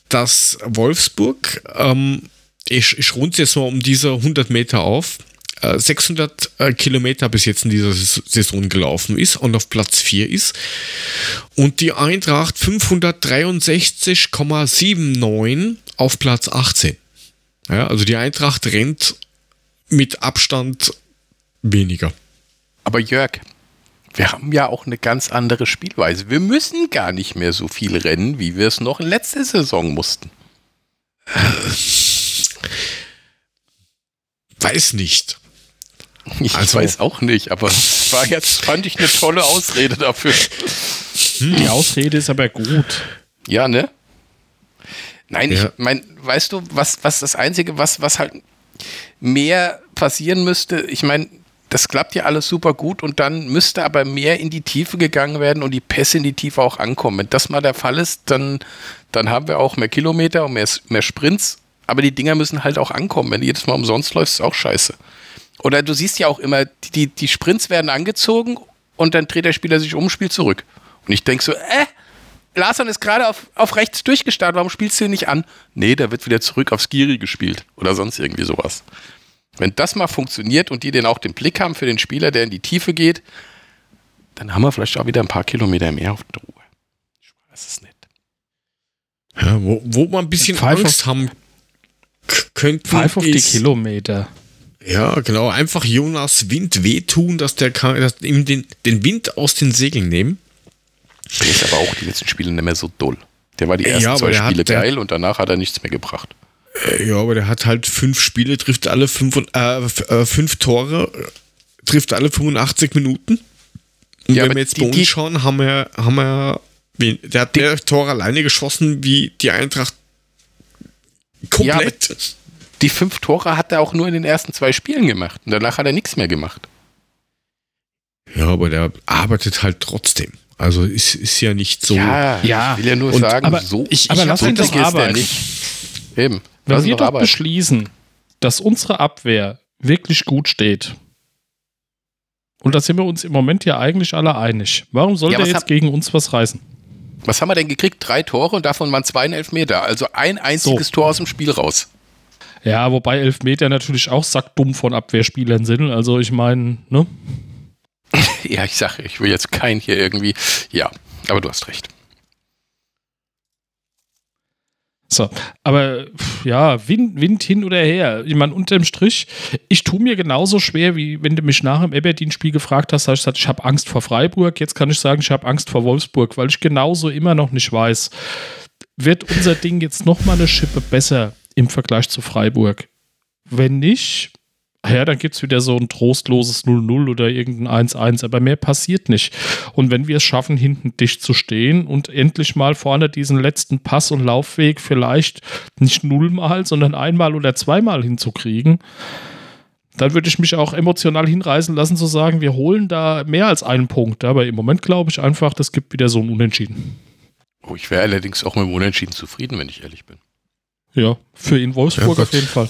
[SPEAKER 1] dass Wolfsburg, ähm, ich, ich runde jetzt mal um diese 100 Meter auf, 600 äh, Kilometer bis jetzt in dieser Saison gelaufen ist und auf Platz 4 ist. Und die Eintracht 563,79 auf Platz 18. Ja, also die Eintracht rennt mit Abstand weniger.
[SPEAKER 2] Aber Jörg, wir haben ja auch eine ganz andere Spielweise. Wir müssen gar nicht mehr so viel rennen, wie wir es noch in letzter Saison mussten.
[SPEAKER 1] Weiß nicht.
[SPEAKER 2] Ich also, weiß auch nicht, aber war jetzt, fand ich, eine tolle Ausrede dafür.
[SPEAKER 3] Hm, die Ausrede ist aber gut.
[SPEAKER 2] Ja, ne? Nein, ja. ich meine, weißt du, was, was das Einzige, was, was halt mehr passieren müsste, ich meine, das klappt ja alles super gut und dann müsste aber mehr in die Tiefe gegangen werden und die Pässe in die Tiefe auch ankommen. Wenn das mal der Fall ist, dann, dann haben wir auch mehr Kilometer und mehr, mehr Sprints, aber die Dinger müssen halt auch ankommen. Wenn du jedes Mal umsonst läufst, ist auch scheiße. Oder du siehst ja auch immer, die, die Sprints werden angezogen und dann dreht der Spieler sich um, spielt zurück. Und ich denke so, äh, Larson ist gerade auf, auf rechts durchgestartet, warum spielst du ihn nicht an? Nee, da wird wieder zurück auf Skiri gespielt oder sonst irgendwie sowas. Wenn das mal funktioniert und die dann auch den Blick haben für den Spieler, der in die Tiefe geht, dann haben wir vielleicht auch wieder ein paar Kilometer mehr auf der Ruhe. Ich weiß es nicht.
[SPEAKER 1] Ja, wo, wo man ein bisschen Pfeif Angst auf, haben könnte.
[SPEAKER 3] Pfeif auf die Kilometer.
[SPEAKER 1] Ja, genau. Einfach Jonas Wind wehtun, dass der kann, dass ihm den, den Wind aus den Segeln nehmen.
[SPEAKER 2] Der ist aber auch die letzten Spiele nicht mehr so doll. Der war die ersten ja, zwei Spiele hat, geil und danach hat er nichts mehr gebracht.
[SPEAKER 1] Äh, ja, aber der hat halt fünf Spiele, trifft alle fünf, äh, äh, fünf Tore, trifft alle 85 Minuten. Und ja, wenn wir jetzt die, bei uns schauen, haben wir, haben wir, der hat mehr Tore alleine geschossen wie die Eintracht komplett. Ja,
[SPEAKER 2] die fünf Tore hat er auch nur in den ersten zwei Spielen gemacht. Und danach hat er nichts mehr gemacht.
[SPEAKER 1] Ja, aber der arbeitet halt trotzdem. Also ist, ist ja nicht so.
[SPEAKER 2] Ja, ja. ich will ja nur und, sagen,
[SPEAKER 3] aber,
[SPEAKER 2] so.
[SPEAKER 3] Ich, aber ich lass uns das arbeiten. Eben. Wenn wir doch arbeiten. beschließen, dass unsere Abwehr wirklich gut steht, und da sind wir uns im Moment ja eigentlich alle einig, warum soll ja, der jetzt gegen uns was reißen?
[SPEAKER 2] Was haben wir denn gekriegt? Drei Tore und davon waren zwei in Elfmeter. Also ein einziges so. Tor aus dem Spiel raus.
[SPEAKER 3] Ja, wobei Elfmeter natürlich auch sackdumm von Abwehrspielern sind. Also ich meine, ne? *laughs*
[SPEAKER 2] ja, ich sage, ich will jetzt keinen hier irgendwie. Ja, aber du hast recht.
[SPEAKER 3] So, aber ja, Wind, Wind hin oder her. Ich meine, unterm Strich, ich tue mir genauso schwer, wie wenn du mich nach dem Aberdeen-Spiel gefragt hast, hast ich gesagt, ich habe Angst vor Freiburg. Jetzt kann ich sagen, ich habe Angst vor Wolfsburg, weil ich genauso immer noch nicht weiß, wird unser Ding jetzt nochmal eine Schippe besser im Vergleich zu Freiburg. Wenn nicht, ja, dann gibt es wieder so ein trostloses 0-0 oder irgendein 1-1, aber mehr passiert nicht. Und wenn wir es schaffen, hinten dicht zu stehen und endlich mal vorne diesen letzten Pass- und Laufweg vielleicht nicht nullmal, sondern einmal oder zweimal hinzukriegen, dann würde ich mich auch emotional hinreißen lassen zu sagen, wir holen da mehr als einen Punkt. Aber im Moment glaube ich einfach, das gibt wieder so ein Unentschieden.
[SPEAKER 2] Oh, ich wäre allerdings auch mit dem Unentschieden zufrieden, wenn ich ehrlich bin.
[SPEAKER 3] Ja, für ihn Wolfsburg ja, auf jeden Fall.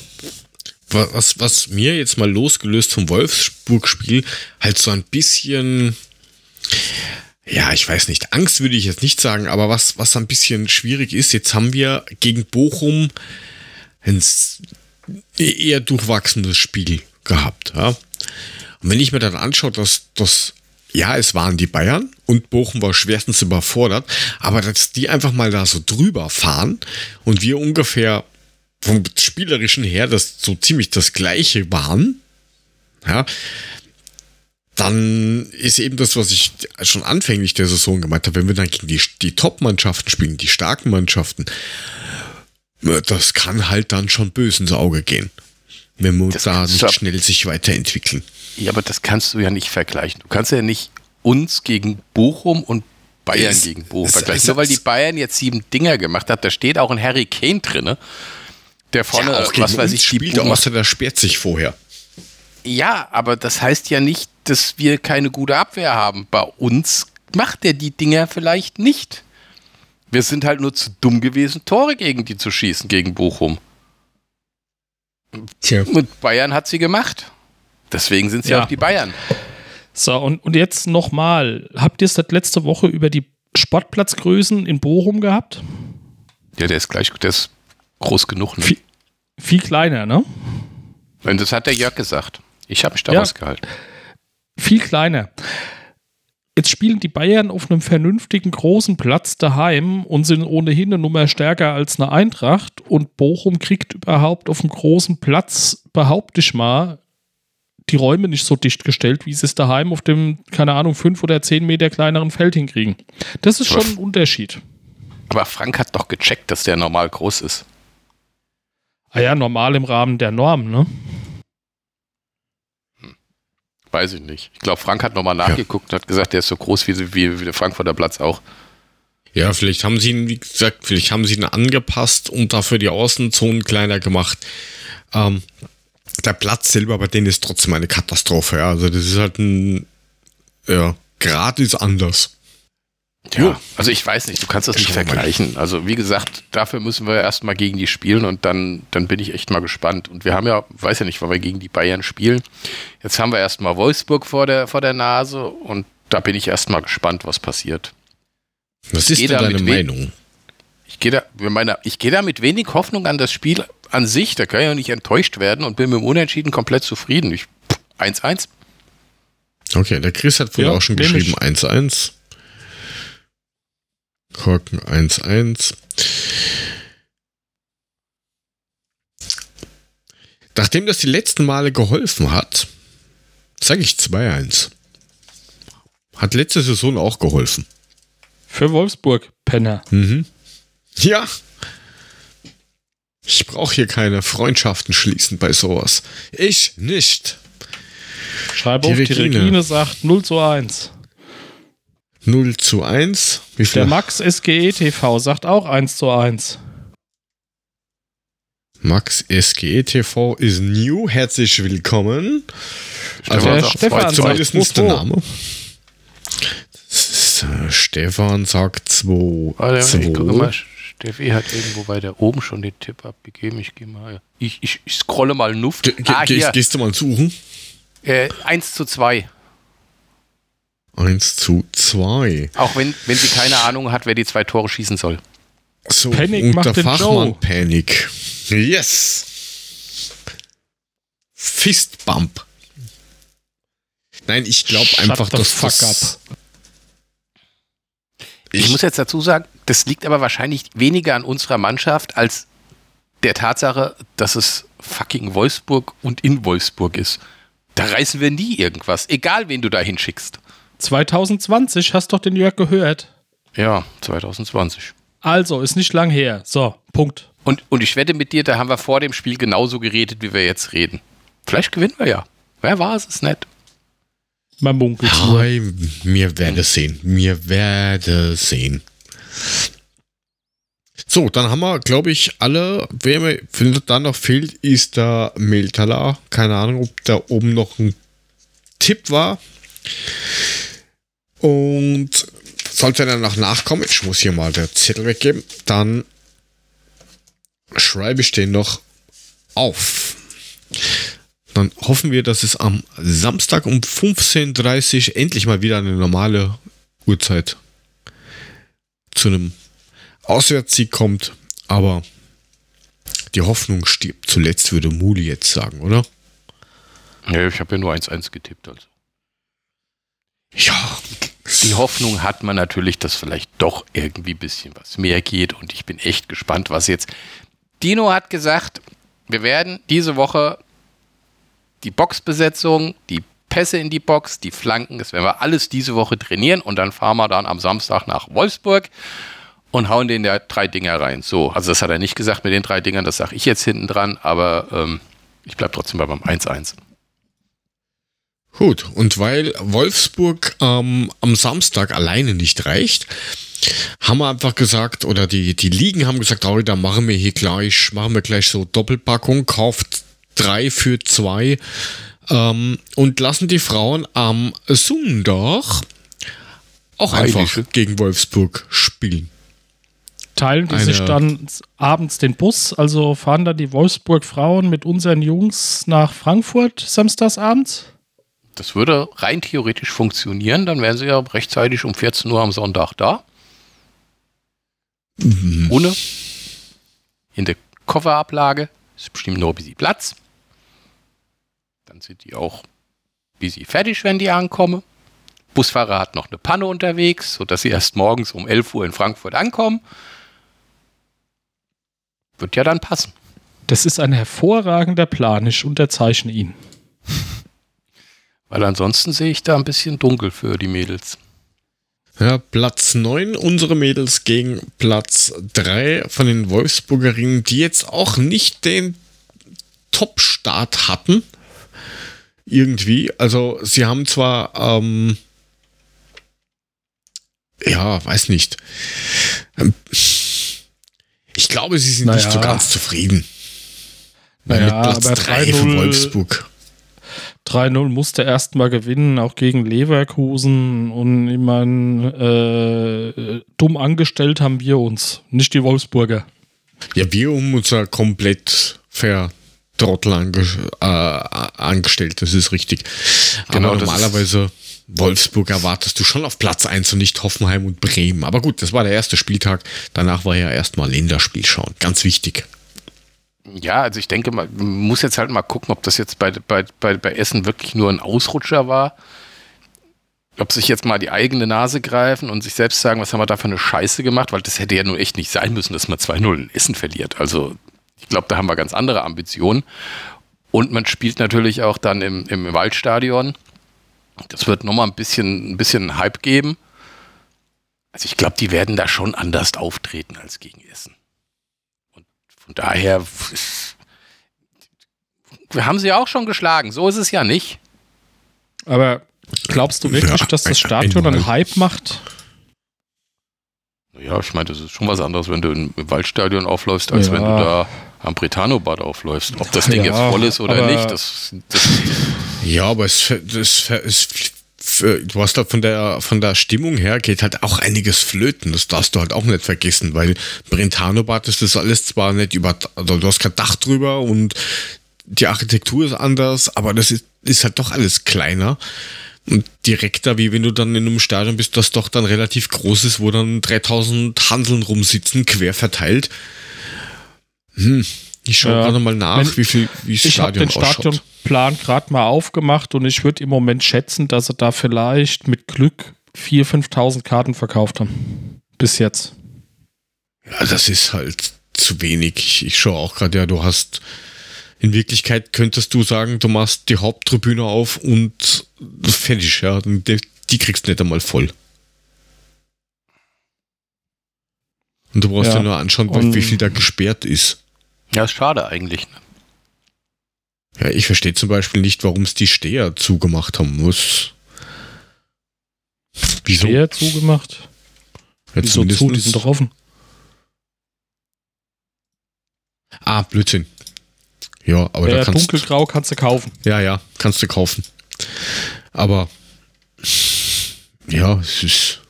[SPEAKER 1] Was, was mir jetzt mal losgelöst vom Wolfsburg-Spiel halt so ein bisschen, ja, ich weiß nicht, Angst würde ich jetzt nicht sagen, aber was, was ein bisschen schwierig ist, jetzt haben wir gegen Bochum ein eher durchwachsenes Spiel gehabt. Ja? Und wenn ich mir dann anschaue, dass das ja, es waren die Bayern und Bochum war schwerstens überfordert, aber dass die einfach mal da so drüber fahren und wir ungefähr vom spielerischen her das so ziemlich das gleiche waren, ja, dann ist eben das, was ich schon anfänglich der Saison gemeint habe, wenn wir dann gegen die, die Top-Mannschaften spielen, die starken Mannschaften, das kann halt dann schon böse ins Auge gehen, wenn wir da nicht schnell sich weiterentwickeln.
[SPEAKER 2] Ja, aber das kannst du ja nicht vergleichen. Du kannst ja nicht uns gegen Bochum und Bayern es, gegen Bochum vergleichen. Nur weil die Bayern jetzt sieben Dinger gemacht hat, da steht auch ein Harry Kane drin, der vorne,
[SPEAKER 1] ja, was weiß ich, spielt, außer der sperrt sich vorher.
[SPEAKER 2] Ja, aber das heißt ja nicht, dass wir keine gute Abwehr haben. Bei uns macht er die Dinger vielleicht nicht. Wir sind halt nur zu dumm gewesen, Tore gegen die zu schießen, gegen Bochum. Tja. Und Bayern hat sie gemacht. Deswegen sind sie ja. auch die Bayern.
[SPEAKER 3] So, und, und jetzt nochmal. Habt ihr es letzte Woche über die Sportplatzgrößen in Bochum gehabt?
[SPEAKER 2] Ja, der ist gleich, der ist groß genug.
[SPEAKER 3] Ne? Viel, viel, kleiner, ne?
[SPEAKER 2] Und das hat der Jörg gesagt. Ich habe mich da ja, rausgehalten.
[SPEAKER 3] Viel kleiner. Jetzt spielen die Bayern auf einem vernünftigen großen Platz daheim und sind ohnehin eine Nummer stärker als eine Eintracht. Und Bochum kriegt überhaupt auf einem großen Platz, behaupte ich mal, die Räume nicht so dicht gestellt, wie sie es daheim auf dem, keine Ahnung, fünf oder zehn Meter kleineren Feld hinkriegen. Das ist schon ein Unterschied.
[SPEAKER 2] Aber Frank hat doch gecheckt, dass der normal groß ist.
[SPEAKER 3] Ah ja, normal im Rahmen der Norm, ne?
[SPEAKER 2] Weiß ich nicht. Ich glaube, Frank hat nochmal nachgeguckt und hat gesagt, der ist so groß wie, wie, wie der Frankfurter Platz auch.
[SPEAKER 1] Ja, vielleicht haben sie ihn, wie gesagt, vielleicht haben sie ihn angepasst und dafür die Außenzonen kleiner gemacht. Ähm, der Platz selber bei denen ist trotzdem eine Katastrophe. Ja. Also das ist halt ein, ja, Grad ist anders.
[SPEAKER 2] Ja, also ich weiß nicht, du kannst das nicht vergleichen. Also wie gesagt, dafür müssen wir erstmal gegen die spielen und dann, dann bin ich echt mal gespannt. Und wir haben ja, weiß ja nicht, weil wir gegen die Bayern spielen. Jetzt haben wir erstmal Wolfsburg vor der, vor der Nase und da bin ich erstmal gespannt, was passiert.
[SPEAKER 1] Was ist denn deine Meinung?
[SPEAKER 2] Ich gehe da, meine, ich gehe da mit wenig Hoffnung an das Spiel an sich. Da kann ich auch nicht enttäuscht werden und bin mit dem Unentschieden komplett zufrieden. 1-1.
[SPEAKER 1] Okay, der Chris hat wohl ja, auch schon geschrieben 1-1. Korken 1-1. Nachdem das die letzten Male geholfen hat, sage ich 2-1. Hat letzte Saison auch geholfen.
[SPEAKER 3] Für Wolfsburg, Penner.
[SPEAKER 1] Mhm. Ja. Ich brauche hier keine Freundschaften schließen bei sowas. Ich nicht.
[SPEAKER 3] Schreib die auf, Regine. die Regine sagt 0 zu 1.
[SPEAKER 1] 0 zu 1.
[SPEAKER 3] Wie viel? Der Max SGE TV sagt auch 1 zu 1.
[SPEAKER 1] Max SGE TV ist new. Herzlich willkommen.
[SPEAKER 3] Also der Stefan
[SPEAKER 1] zumindest der Name. Stefan sagt 2.
[SPEAKER 2] Warte, Steffi hat irgendwo weiter oben schon den Tipp abgegeben. Ich gehe mal. Ich, ich, ich scrolle mal Nuft. Ge
[SPEAKER 1] ah, gehst, gehst, du mal suchen?
[SPEAKER 2] Äh, 1 zu 2.
[SPEAKER 1] 1 zu 2.
[SPEAKER 2] Auch wenn, wenn sie keine Ahnung hat, wer die zwei Tore schießen soll.
[SPEAKER 1] So, Panic und macht der Fachmann Joe. Panic. Yes. Fistbump. Nein, ich glaube einfach, dass fuck das. Up.
[SPEAKER 2] Ich, ich muss jetzt dazu sagen, das liegt aber wahrscheinlich weniger an unserer Mannschaft als der Tatsache, dass es fucking Wolfsburg und in Wolfsburg ist. Da reißen wir nie irgendwas, egal wen du da hinschickst.
[SPEAKER 3] 2020, hast doch den Jörg gehört.
[SPEAKER 2] Ja, 2020.
[SPEAKER 3] Also, ist nicht lang her. So, Punkt.
[SPEAKER 2] Und, und ich wette mit dir, da haben wir vor dem Spiel genauso geredet, wie wir jetzt reden. Vielleicht gewinnen wir ja. Wer war es? Ist nett.
[SPEAKER 3] Man munkelt.
[SPEAKER 1] Hi, mir werde sehen. Mir werde sehen. So, dann haben wir, glaube ich, alle. Wer mir da noch fehlt, ist der Meltala. Keine Ahnung, ob da oben noch ein Tipp war. Und sollte er noch nachkommen, ich muss hier mal den Zettel weggeben, dann schreibe ich den noch auf. Dann hoffen wir, dass es am Samstag um 15.30 Uhr endlich mal wieder eine normale Uhrzeit zu einem Auswärtssieg kommt. Aber die Hoffnung stirbt zuletzt, würde Muli jetzt sagen, oder?
[SPEAKER 2] Ja, ich habe ja nur 1-1 getippt. Also.
[SPEAKER 1] Ja.
[SPEAKER 2] Die Hoffnung hat man natürlich, dass vielleicht doch irgendwie ein bisschen was mehr geht und ich bin echt gespannt, was jetzt. Dino hat gesagt, wir werden diese Woche die Boxbesetzung, die Pässe in die Box, die Flanken, das werden wir alles diese Woche trainieren und dann fahren wir dann am Samstag nach Wolfsburg und hauen den da drei Dinger rein. So, also das hat er nicht gesagt mit den drei Dingern, das sage ich jetzt hinten dran, aber ähm, ich bleibe trotzdem bei beim 1-1.
[SPEAKER 1] Gut, und weil Wolfsburg ähm, am Samstag alleine nicht reicht, haben wir einfach gesagt, oder die, die Ligen haben gesagt, oh, da machen wir hier gleich, machen wir gleich so Doppelpackung, kauft drei für zwei ähm, und lassen die Frauen am Sonntag auch einfach
[SPEAKER 2] Heilige.
[SPEAKER 1] gegen Wolfsburg spielen.
[SPEAKER 3] Teilen die
[SPEAKER 1] Eine-
[SPEAKER 3] sich dann abends den Bus, also fahren dann die Wolfsburg-Frauen mit unseren Jungs nach Frankfurt samstagsabends?
[SPEAKER 2] Das würde rein theoretisch funktionieren, dann wären sie ja rechtzeitig um 14 Uhr am Sonntag da. Ohne. In der Kofferablage ist bestimmt nur ein bisschen Platz. Dann sind die auch ein bisschen fertig, wenn die ankommen. Busfahrer hat noch eine Panne unterwegs, sodass sie erst morgens um 11 Uhr in Frankfurt ankommen. Wird ja dann passen.
[SPEAKER 3] Das ist ein hervorragender Plan. Ich unterzeichne ihn.
[SPEAKER 2] Weil ansonsten sehe ich da ein bisschen dunkel für die Mädels.
[SPEAKER 1] Ja, Platz 9, unsere Mädels gegen Platz 3 von den Wolfsburgerinnen, die jetzt auch nicht den Top-Start hatten. Irgendwie. Also, sie haben zwar, ähm, ja, weiß nicht. Ähm, Ich glaube, sie sind nicht
[SPEAKER 3] Naja.
[SPEAKER 1] so ganz zufrieden.
[SPEAKER 3] Naja,
[SPEAKER 1] mit Platz
[SPEAKER 3] aber
[SPEAKER 1] 3 für
[SPEAKER 3] 3-0
[SPEAKER 1] Wolfsburg.
[SPEAKER 3] 3-0 musste erstmal gewinnen, auch gegen Leverkusen. Und ich meine, äh, dumm angestellt haben wir uns, nicht die Wolfsburger.
[SPEAKER 1] Ja, wir um unser komplett Vertrottel ange äh, angestellt, das ist richtig.
[SPEAKER 2] Genau,
[SPEAKER 1] Aber normalerweise Wolfsburg erwartest du schon auf Platz 1 und nicht Hoffenheim und Bremen. Aber gut, das war der erste Spieltag. Danach war ja erstmal Länderspiel schauen. Ganz wichtig.
[SPEAKER 2] Ja, also ich denke, man muss jetzt halt mal gucken, ob das jetzt bei, bei, bei, bei Essen wirklich nur ein Ausrutscher war. Ob sich jetzt mal die eigene Nase greifen und sich selbst sagen, was haben wir da für eine Scheiße gemacht, weil das hätte ja nur echt nicht sein müssen, dass man 2-0 in Essen verliert. Also ich glaube, da haben wir ganz andere Ambitionen. Und man spielt natürlich auch dann im, im Waldstadion. Das wird nochmal ein bisschen, ein bisschen Hype geben. Also ich glaube, die werden da schon anders auftreten als gegen Essen. Und von daher wir haben sie ja auch schon geschlagen. So ist es ja nicht.
[SPEAKER 3] Aber glaubst du wirklich,
[SPEAKER 1] Ja,
[SPEAKER 3] dass das
[SPEAKER 1] ein-
[SPEAKER 3] Stadion einen Hype macht?
[SPEAKER 2] Ja, ich meine, das ist schon was anderes, wenn du im Waldstadion aufläufst, als
[SPEAKER 3] Ja.
[SPEAKER 2] wenn du da am Bretano-Bad aufläufst. Ob das Ding
[SPEAKER 3] Ja,
[SPEAKER 2] jetzt voll ist oder nicht, das, das
[SPEAKER 1] Ja, aber es, das, es, du hast halt von der, von der Stimmung her geht halt auch einiges flöten. Das darfst du halt auch nicht vergessen, weil Brentano-Bad ist das alles zwar nicht über, also du hast kein Dach drüber und die Architektur ist anders, aber das ist, ist halt doch alles kleiner und direkter, wie wenn du dann in einem Stadion bist, das doch dann relativ groß ist, wo dann 3000 Hanseln rumsitzen, quer verteilt. Hm, ich schaue
[SPEAKER 3] Ja.
[SPEAKER 1] gerade mal nach,
[SPEAKER 3] Wenn-
[SPEAKER 1] wie viel wie das
[SPEAKER 3] Ich habe
[SPEAKER 1] Stadion
[SPEAKER 3] den
[SPEAKER 1] ausschaut.
[SPEAKER 3] Stadionplan gerade mal aufgemacht und ich würde im Moment schätzen, dass sie da vielleicht mit Glück 4.000, 5.000 Karten verkauft haben. Bis jetzt.
[SPEAKER 1] Ja, das ist halt zu wenig. Ich, ich schaue auch gerade, ja, du hast in Wirklichkeit könntest du sagen, du machst die Haupttribüne auf und fertig, ja. Die, die kriegst du nicht einmal voll. Und du brauchst
[SPEAKER 3] Ja.
[SPEAKER 1] ja, nur anschauen, wie viel da gesperrt ist.
[SPEAKER 2] Ja, ist schade eigentlich. Ne?
[SPEAKER 1] Ja, ich verstehe zum Beispiel nicht, warum es die Steher zugemacht haben muss. Wieso?
[SPEAKER 3] Wer zugemacht?
[SPEAKER 1] Ja,
[SPEAKER 3] Wieso zu? Die sind doch offen.
[SPEAKER 1] Ah, Blödsinn. Ja, aber da
[SPEAKER 3] Der
[SPEAKER 1] kannst
[SPEAKER 3] dunkelgrau kannst du kaufen.
[SPEAKER 1] Ja, ja, kannst du kaufen. Aber ja, es ist.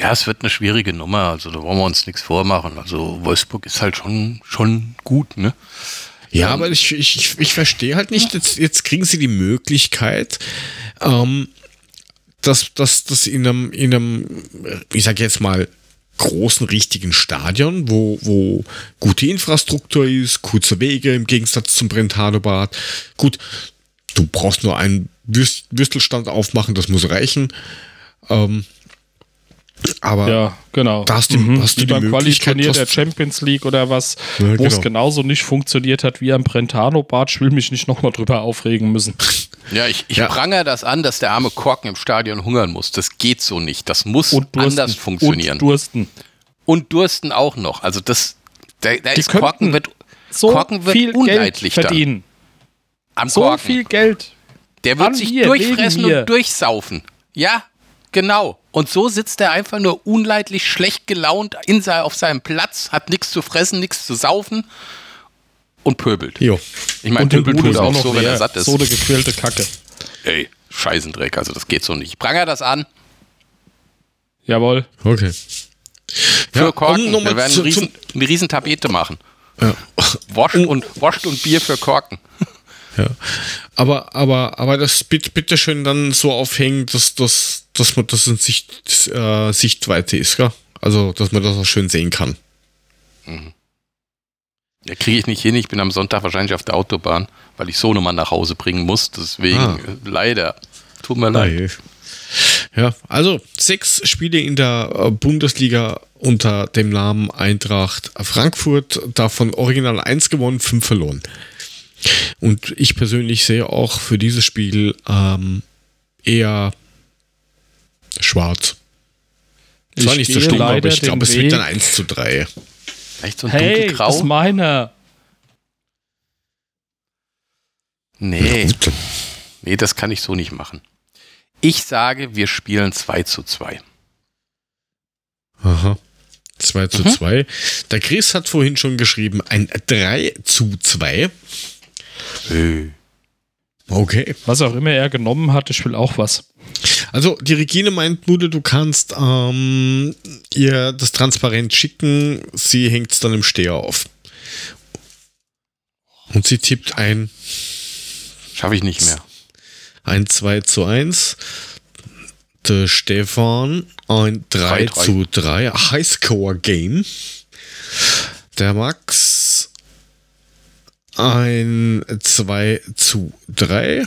[SPEAKER 2] Ja, es wird eine schwierige Nummer, also da wollen wir uns nichts vormachen. Also Wolfsburg ist halt schon, schon gut, ne?
[SPEAKER 1] Ja,
[SPEAKER 2] Ähm,
[SPEAKER 1] aber ich, ich, ich, verstehe halt nicht, jetzt, jetzt kriegen sie die Möglichkeit, ähm, dass dass das in einem, in einem, ich sag jetzt mal, großen, richtigen Stadion, wo, wo gute Infrastruktur ist, kurze Wege im Gegensatz zum Brentano-Bad. Gut, du brauchst nur einen Würst, Würstelstand aufmachen, das muss reichen. Ähm, aber
[SPEAKER 3] Ja, genau.
[SPEAKER 1] Da hast du- hast du
[SPEAKER 3] Wie
[SPEAKER 1] die
[SPEAKER 3] beim
[SPEAKER 1] Möglichkeit,
[SPEAKER 3] Quali-Turnier
[SPEAKER 1] was-
[SPEAKER 3] der Champions League oder was,
[SPEAKER 1] Ja,
[SPEAKER 3] wo es
[SPEAKER 1] genau.
[SPEAKER 3] genauso nicht funktioniert hat wie am Brentano-Bad. Ich will mich nicht nochmal drüber aufregen müssen.
[SPEAKER 2] Ja, ich, ich
[SPEAKER 1] Ja.
[SPEAKER 2] prangere das an, dass der arme Korken im Stadion hungern muss. Das geht so nicht. Das muss anders funktionieren.
[SPEAKER 3] Und Dursten.
[SPEAKER 2] Und Dursten auch noch. Also das, da, da ist Korken wird
[SPEAKER 3] So
[SPEAKER 2] Korken wird
[SPEAKER 3] viel Geld
[SPEAKER 2] unleidlich dann.
[SPEAKER 3] verdienen.
[SPEAKER 2] am
[SPEAKER 3] So
[SPEAKER 2] Korken.
[SPEAKER 3] viel Geld.
[SPEAKER 2] Der wird
[SPEAKER 3] an
[SPEAKER 2] sich
[SPEAKER 3] mir,
[SPEAKER 2] durchfressen und durchsaufen. Ja, genau. Und so sitzt er einfach nur unleidlich schlecht gelaunt in sei, auf seinem Platz, hat nichts zu fressen, nichts zu saufen und pöbelt.
[SPEAKER 1] jo.
[SPEAKER 2] Ich meine,
[SPEAKER 3] Bude
[SPEAKER 2] tut auch
[SPEAKER 3] auch
[SPEAKER 2] so, wenn er satt ist.
[SPEAKER 3] So eine gequälte Kacke.
[SPEAKER 2] Ey, Scheißendreck, also das geht so nicht. Pranger das an
[SPEAKER 3] Jawohl.
[SPEAKER 1] Okay.
[SPEAKER 2] für
[SPEAKER 1] Ja,
[SPEAKER 2] Korken.
[SPEAKER 1] um
[SPEAKER 2] Wir werden
[SPEAKER 1] zu-
[SPEAKER 2] eine, riesen, eine riesen Tapete machen.
[SPEAKER 1] Ja.
[SPEAKER 2] Wascht und, wascht und Bier für Korken.
[SPEAKER 1] Ja. Aber, aber, aber das bitte, bitte schön dann so aufhängen, dass, dass, dass man das in Sicht, äh, Sichtweite ist, gell? Also, dass man das auch schön sehen kann.
[SPEAKER 2] Ja, kriege ich nicht hin. Ich bin am Sonntag wahrscheinlich auf der Autobahn, weil ich Sohnemann nach Hause bringen muss. Deswegen
[SPEAKER 1] Ah.
[SPEAKER 2] äh, leider. Tut mir leid.
[SPEAKER 1] Nein. Ja, also sechs Spiele in der äh, Bundesliga unter dem Namen Eintracht Frankfurt, davon original eins gewonnen, fünf verloren. Und ich persönlich sehe auch für dieses Spiel ähm, eher schwarz.
[SPEAKER 3] Ich
[SPEAKER 1] Zwar nicht so schlimm, aber ich glaube, es wird dann
[SPEAKER 3] Weg-
[SPEAKER 1] 1 zu 3.
[SPEAKER 2] Vielleicht so ein
[SPEAKER 3] Hey, das ist
[SPEAKER 2] dunkelgrau?
[SPEAKER 3] meine.
[SPEAKER 2] Nee, nee, das kann ich so nicht machen. Ich sage, wir spielen 2 zu 2.
[SPEAKER 1] Aha. 2 zu
[SPEAKER 2] Mhm.
[SPEAKER 1] 2. Der Chris hat vorhin schon geschrieben, ein 3 zu 2. Okay.
[SPEAKER 3] Was auch immer er genommen hat, ich will auch was.
[SPEAKER 1] Also die Regine meint, Mude, du kannst ähm, ihr das transparent schicken. Sie hängt es dann im Steher auf. Und sie tippt ein,
[SPEAKER 2] Schaffe ich nicht mehr.
[SPEAKER 1] ein 2 zu 1. Der Stefan ein 3
[SPEAKER 2] 3-3.
[SPEAKER 1] zu 3. Highscore-Game. Der Max ein 2 zu 3.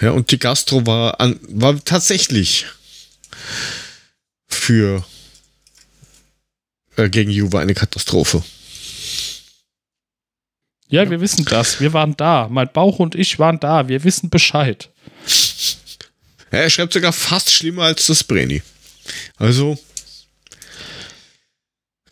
[SPEAKER 1] Ja, und die Gastro war, an, war tatsächlich für äh, gegen Juve eine Katastrophe.
[SPEAKER 3] Ja, wir wissen das. Wir waren da. Mein Bauch und ich waren da. Wir wissen Bescheid.
[SPEAKER 1] Ja, er schreibt sogar fast schlimmer als das Breni. Also.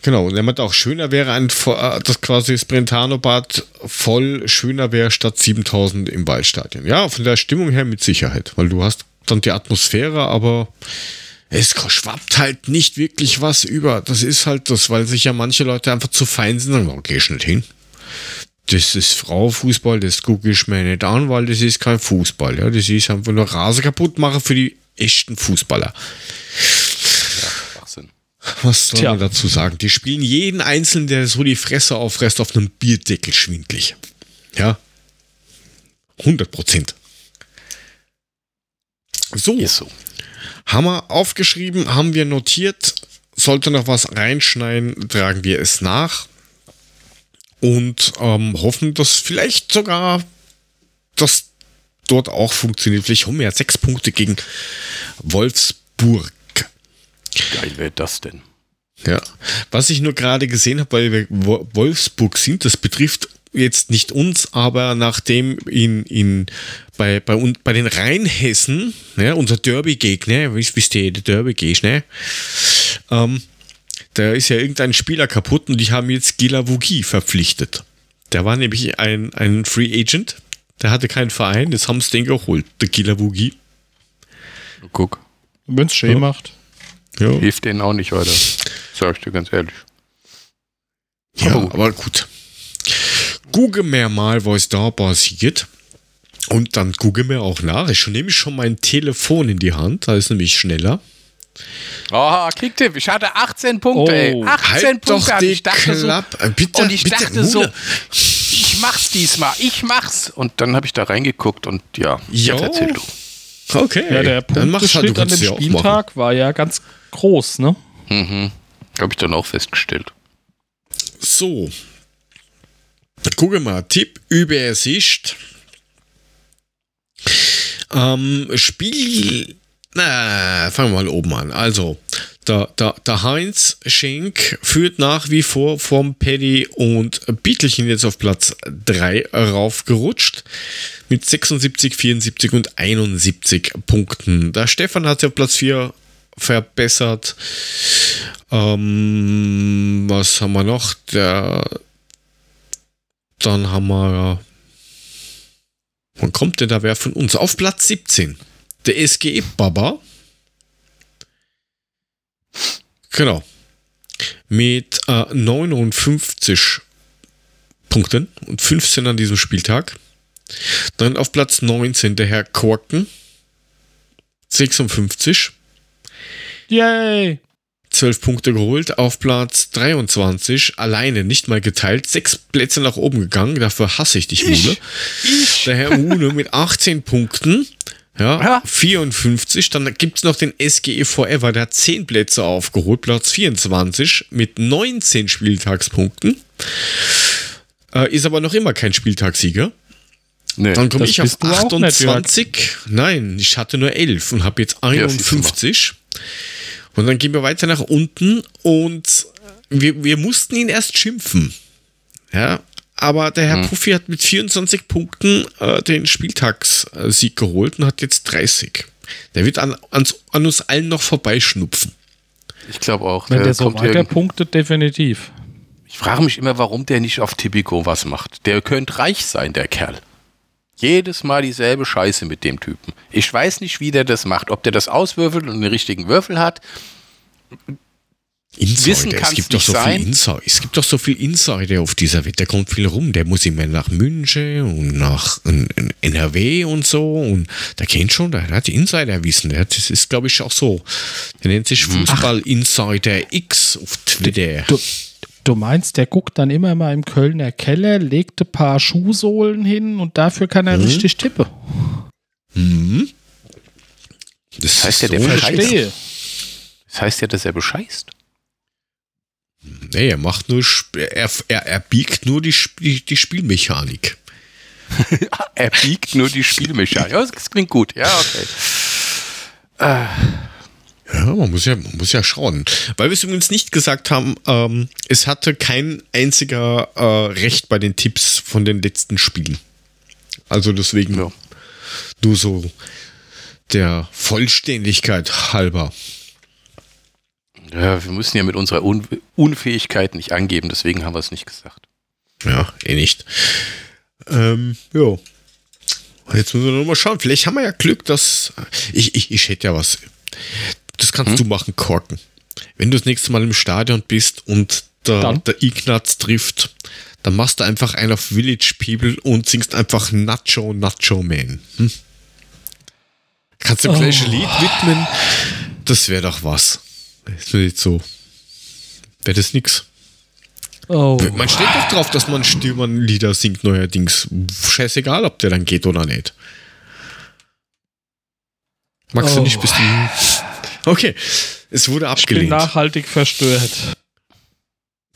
[SPEAKER 1] Genau, und er meint auch, schöner wäre ein, äh, das quasi das Brentano-Bad voll schöner wäre statt 7000 im Waldstadion. Ja, von der Stimmung her mit Sicherheit, weil du hast dann die Atmosphäre, aber es schwappt halt nicht wirklich was über. Das ist halt das, weil sich ja manche Leute einfach zu fein sind und sagen, geh ich hin. Das ist Frauenfußball, das gucke ich mir nicht an, weil das ist kein Fußball. Ja, das ist einfach nur Rasen kaputt machen für die echten Fußballer. Was soll
[SPEAKER 3] Tja.
[SPEAKER 1] man dazu sagen? Die spielen jeden Einzelnen, der so die Fresse aufreißt, auf einem Bierdeckel schwindlig. Ja. 100 Prozent. So,
[SPEAKER 2] Ist so.
[SPEAKER 1] haben wir aufgeschrieben, haben wir notiert. Sollte noch was reinschneiden, tragen wir es nach. Und ähm, hoffen, dass vielleicht sogar das dort auch funktioniert. Vielleicht haben wir ja sechs Punkte gegen Wolfsburg.
[SPEAKER 2] Geil wäre das denn.
[SPEAKER 1] Ja, was ich nur gerade gesehen habe, weil wir Wo- Wolfsburg sind, das betrifft jetzt nicht uns, aber nachdem in, in bei, bei, bei den Rheinhessen, ja, unser Derby-Gegner, wisst wisst ihr, der Derby-Gegner, ähm, da ist ja irgendein Spieler kaputt und die haben jetzt Gila Wugi verpflichtet. Der war nämlich ein, ein Free Agent, der hatte keinen Verein, jetzt haben sie den geholt, der Gila Wugi.
[SPEAKER 2] Guck,
[SPEAKER 3] Wenn es schön
[SPEAKER 1] Ja.
[SPEAKER 3] macht.
[SPEAKER 1] Ja,
[SPEAKER 2] hilft denen auch nicht weiter. Sag ich dir ganz ehrlich.
[SPEAKER 1] Ja,
[SPEAKER 2] Aber gut.
[SPEAKER 1] aber gut. Google mir mal, was da passiert. Und dann google mir auch nach. Ich nehme schon mein Telefon in die Hand. Da ist nämlich schneller.
[SPEAKER 2] Oh, Kicktipp, ich hatte 18 Punkte, ey.
[SPEAKER 3] Oh.
[SPEAKER 2] 18
[SPEAKER 1] halt
[SPEAKER 2] Punkte.
[SPEAKER 1] doch
[SPEAKER 2] und
[SPEAKER 1] die
[SPEAKER 2] ich dachte so,
[SPEAKER 1] Klappe. Äh, Bitte,
[SPEAKER 2] und ich
[SPEAKER 1] bitte,
[SPEAKER 2] dachte so,
[SPEAKER 1] Mule.
[SPEAKER 2] ich mach's diesmal, ich mach's. Und dann habe ich da reingeguckt und ja,
[SPEAKER 1] Jo.
[SPEAKER 2] jetzt erzähl du.
[SPEAKER 1] Okay.
[SPEAKER 3] Ja, der
[SPEAKER 1] dann mach's halt. Du
[SPEAKER 3] an dem
[SPEAKER 1] ja.
[SPEAKER 3] Spieltag war ja ganz groß, ne?
[SPEAKER 2] Mhm. Habe ich dann auch festgestellt.
[SPEAKER 1] So. Gucke mal. Tipp, Übersicht. Ähm, Spiel. Na, fangen wir mal oben an. Also, der, der, der Heinz Schenk führt nach wie vor vom Paddy und Bietelchen jetzt auf Platz 3 raufgerutscht. Mit 76, 74 und 71 Punkten. Der Stefan hat sich auf Platz 4 verbessert. Ähm, was haben wir noch? Der, dann haben wir. Wann kommt denn da wer von uns? Auf Platz 17. Der SGE Baba. Genau. Mit äh, 59 Punkten und 15 an diesem Spieltag. Dann auf Platz 19 der Herr Korken. 56.
[SPEAKER 3] Yay!
[SPEAKER 1] 12 Punkte geholt. Auf Platz 23 alleine, nicht mal geteilt. Sechs Plätze nach oben gegangen. Dafür hasse ich dich, Mune. Der Herr Mune mit 18 Punkten. Ja,
[SPEAKER 2] Ja.
[SPEAKER 1] 54. Dann gibt es noch den SGE Forever, der hat 10 Plätze aufgeholt. Platz 24 mit 19 Spieltagspunkten. Äh, ist aber noch immer kein Spieltagssieger.
[SPEAKER 2] Nee.
[SPEAKER 1] Dann komme
[SPEAKER 3] das
[SPEAKER 1] ich auf
[SPEAKER 3] bist du auch nicht, Jörg.
[SPEAKER 1] 28. Nein, ich hatte nur 11 und habe jetzt
[SPEAKER 2] siehst du
[SPEAKER 1] 51. und dann gehen wir weiter nach unten und wir, wir mussten ihn erst schimpfen. Ja, aber der. Herr Puffi hat mit 24 Punkten äh, den Spieltagssieg geholt und hat jetzt 30. Der wird an, ans, an uns allen noch vorbeischnupfen.
[SPEAKER 2] Ich glaube auch.
[SPEAKER 3] Wenn der so
[SPEAKER 2] kommt
[SPEAKER 3] weiter punktet, definitiv.
[SPEAKER 2] Ich frage mich immer, warum der nicht auf Tipico was macht. Der könnte reich sein, der Kerl. Jedes Mal dieselbe Scheiße mit dem Typen. Ich weiß nicht, wie der das macht. Ob der das auswürfelt und den richtigen Würfel hat.
[SPEAKER 1] Insider.
[SPEAKER 2] Wissen
[SPEAKER 1] es gibt doch
[SPEAKER 2] nicht
[SPEAKER 1] so
[SPEAKER 2] sein.
[SPEAKER 1] viel Insider. Es gibt doch so viel Insider auf dieser Welt. Der kommt viel rum. Der muss immer nach München und nach NRW und so. Und der kennt schon, der hat Insiderwissen. Der hat, das ist, glaube ich, auch so. Der nennt sich Fußball Insider X auf Twitter.
[SPEAKER 3] Du, du meinst, der guckt dann immer mal im Kölner Keller, legt ein paar Schuhsohlen hin und dafür kann er richtig tippen.
[SPEAKER 1] Hm?
[SPEAKER 2] Das heißt ja, der
[SPEAKER 1] so
[SPEAKER 2] Verstehe. Das heißt ja, dass er bescheißt.
[SPEAKER 1] Nee, er macht nur, er, er, er biegt nur die, die, die Spielmechanik. *laughs*
[SPEAKER 2] Er biegt nur die Spielmechanik. Ja, das klingt gut. Ja, okay. *laughs*
[SPEAKER 1] Ja, man muss ja, man muss ja schauen. Weil wir es übrigens nicht gesagt haben, ähm, es hatte kein einziger äh, Recht bei den Tipps von den letzten Spielen. Also deswegen
[SPEAKER 2] Ja.
[SPEAKER 1] nur so der Vollständigkeit halber.
[SPEAKER 2] Ja, wir müssen ja mit unserer Un Unfähigkeit nicht angeben, deswegen haben wir es nicht gesagt.
[SPEAKER 1] Ja, eh nicht. Ähm, ja. Jetzt müssen wir noch mal schauen. Vielleicht haben wir ja Glück, dass. Ich, ich, ich hätte ja was. Das kannst du machen, Korken. Wenn du das nächste Mal im Stadion bist und der,
[SPEAKER 3] Dann?
[SPEAKER 1] der Ignaz trifft, dann machst du einfach einen auf Village People und singst einfach Nacho, Nacho Man. Hm? Kannst du gleich ein Lied widmen? Das wäre doch was. Ist nicht so. Wäre das nix?
[SPEAKER 3] Oh.
[SPEAKER 1] Man steht doch drauf, dass man Stillmann-Lieder singt neuerdings. Scheißegal, ob der dann geht oder nicht. Magst du
[SPEAKER 3] Oh.
[SPEAKER 1] nicht bis zum... Okay, es wurde
[SPEAKER 3] Ich bin
[SPEAKER 1] abgelehnt.
[SPEAKER 3] nachhaltig verstört.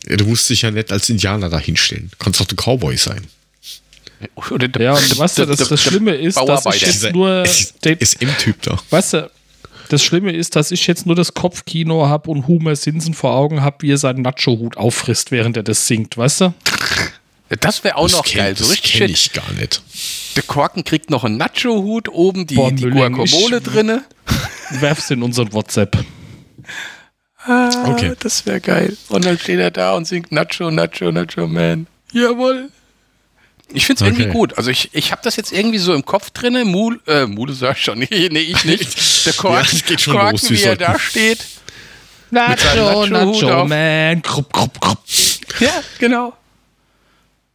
[SPEAKER 1] Ja, du musst dich ja nicht als Indianer da hinstellen. Du kannst doch der Cowboy sein.
[SPEAKER 2] Oder der-
[SPEAKER 3] Ja, und weißt du, das, das Schlimme ist, dass ich jetzt nur den,
[SPEAKER 1] SM-Typ da.
[SPEAKER 3] weißt du, das Schlimme ist, dass ich jetzt nur das Kopfkino habe und Homer Simpson vor Augen habe, wie er seinen Nacho-Hut auffrisst, während er das singt, weißt du?
[SPEAKER 2] Das wäre auch
[SPEAKER 1] Das
[SPEAKER 2] noch
[SPEAKER 1] kenn-
[SPEAKER 2] geil. So
[SPEAKER 1] das
[SPEAKER 2] richtig
[SPEAKER 1] kenn
[SPEAKER 2] shit.
[SPEAKER 1] ich gar nicht.
[SPEAKER 2] Der Korken kriegt noch einen Nacho-Hut, oben die,
[SPEAKER 3] Boah,
[SPEAKER 2] die Guacamole drinne.
[SPEAKER 3] Werf's in unseren WhatsApp.
[SPEAKER 2] Ah,
[SPEAKER 1] Okay.
[SPEAKER 2] Das wäre geil. Und dann steht er da und singt Nacho, Nacho, Nacho Man. Jawohl. Ich finde es irgendwie
[SPEAKER 1] Okay.
[SPEAKER 2] gut. Also ich, ich habe das jetzt irgendwie so im Kopf drinne. Mul, äh, Mule sag ich schon. *laughs* Nee, nee, ich nicht. Der Korken,
[SPEAKER 1] Ja, geht schon
[SPEAKER 2] Korken
[SPEAKER 1] los, wir
[SPEAKER 2] wie er
[SPEAKER 1] sollten-
[SPEAKER 2] da steht.
[SPEAKER 3] Nacho, Nacho, man. Krupp, krupp, krupp.
[SPEAKER 2] Ja, genau.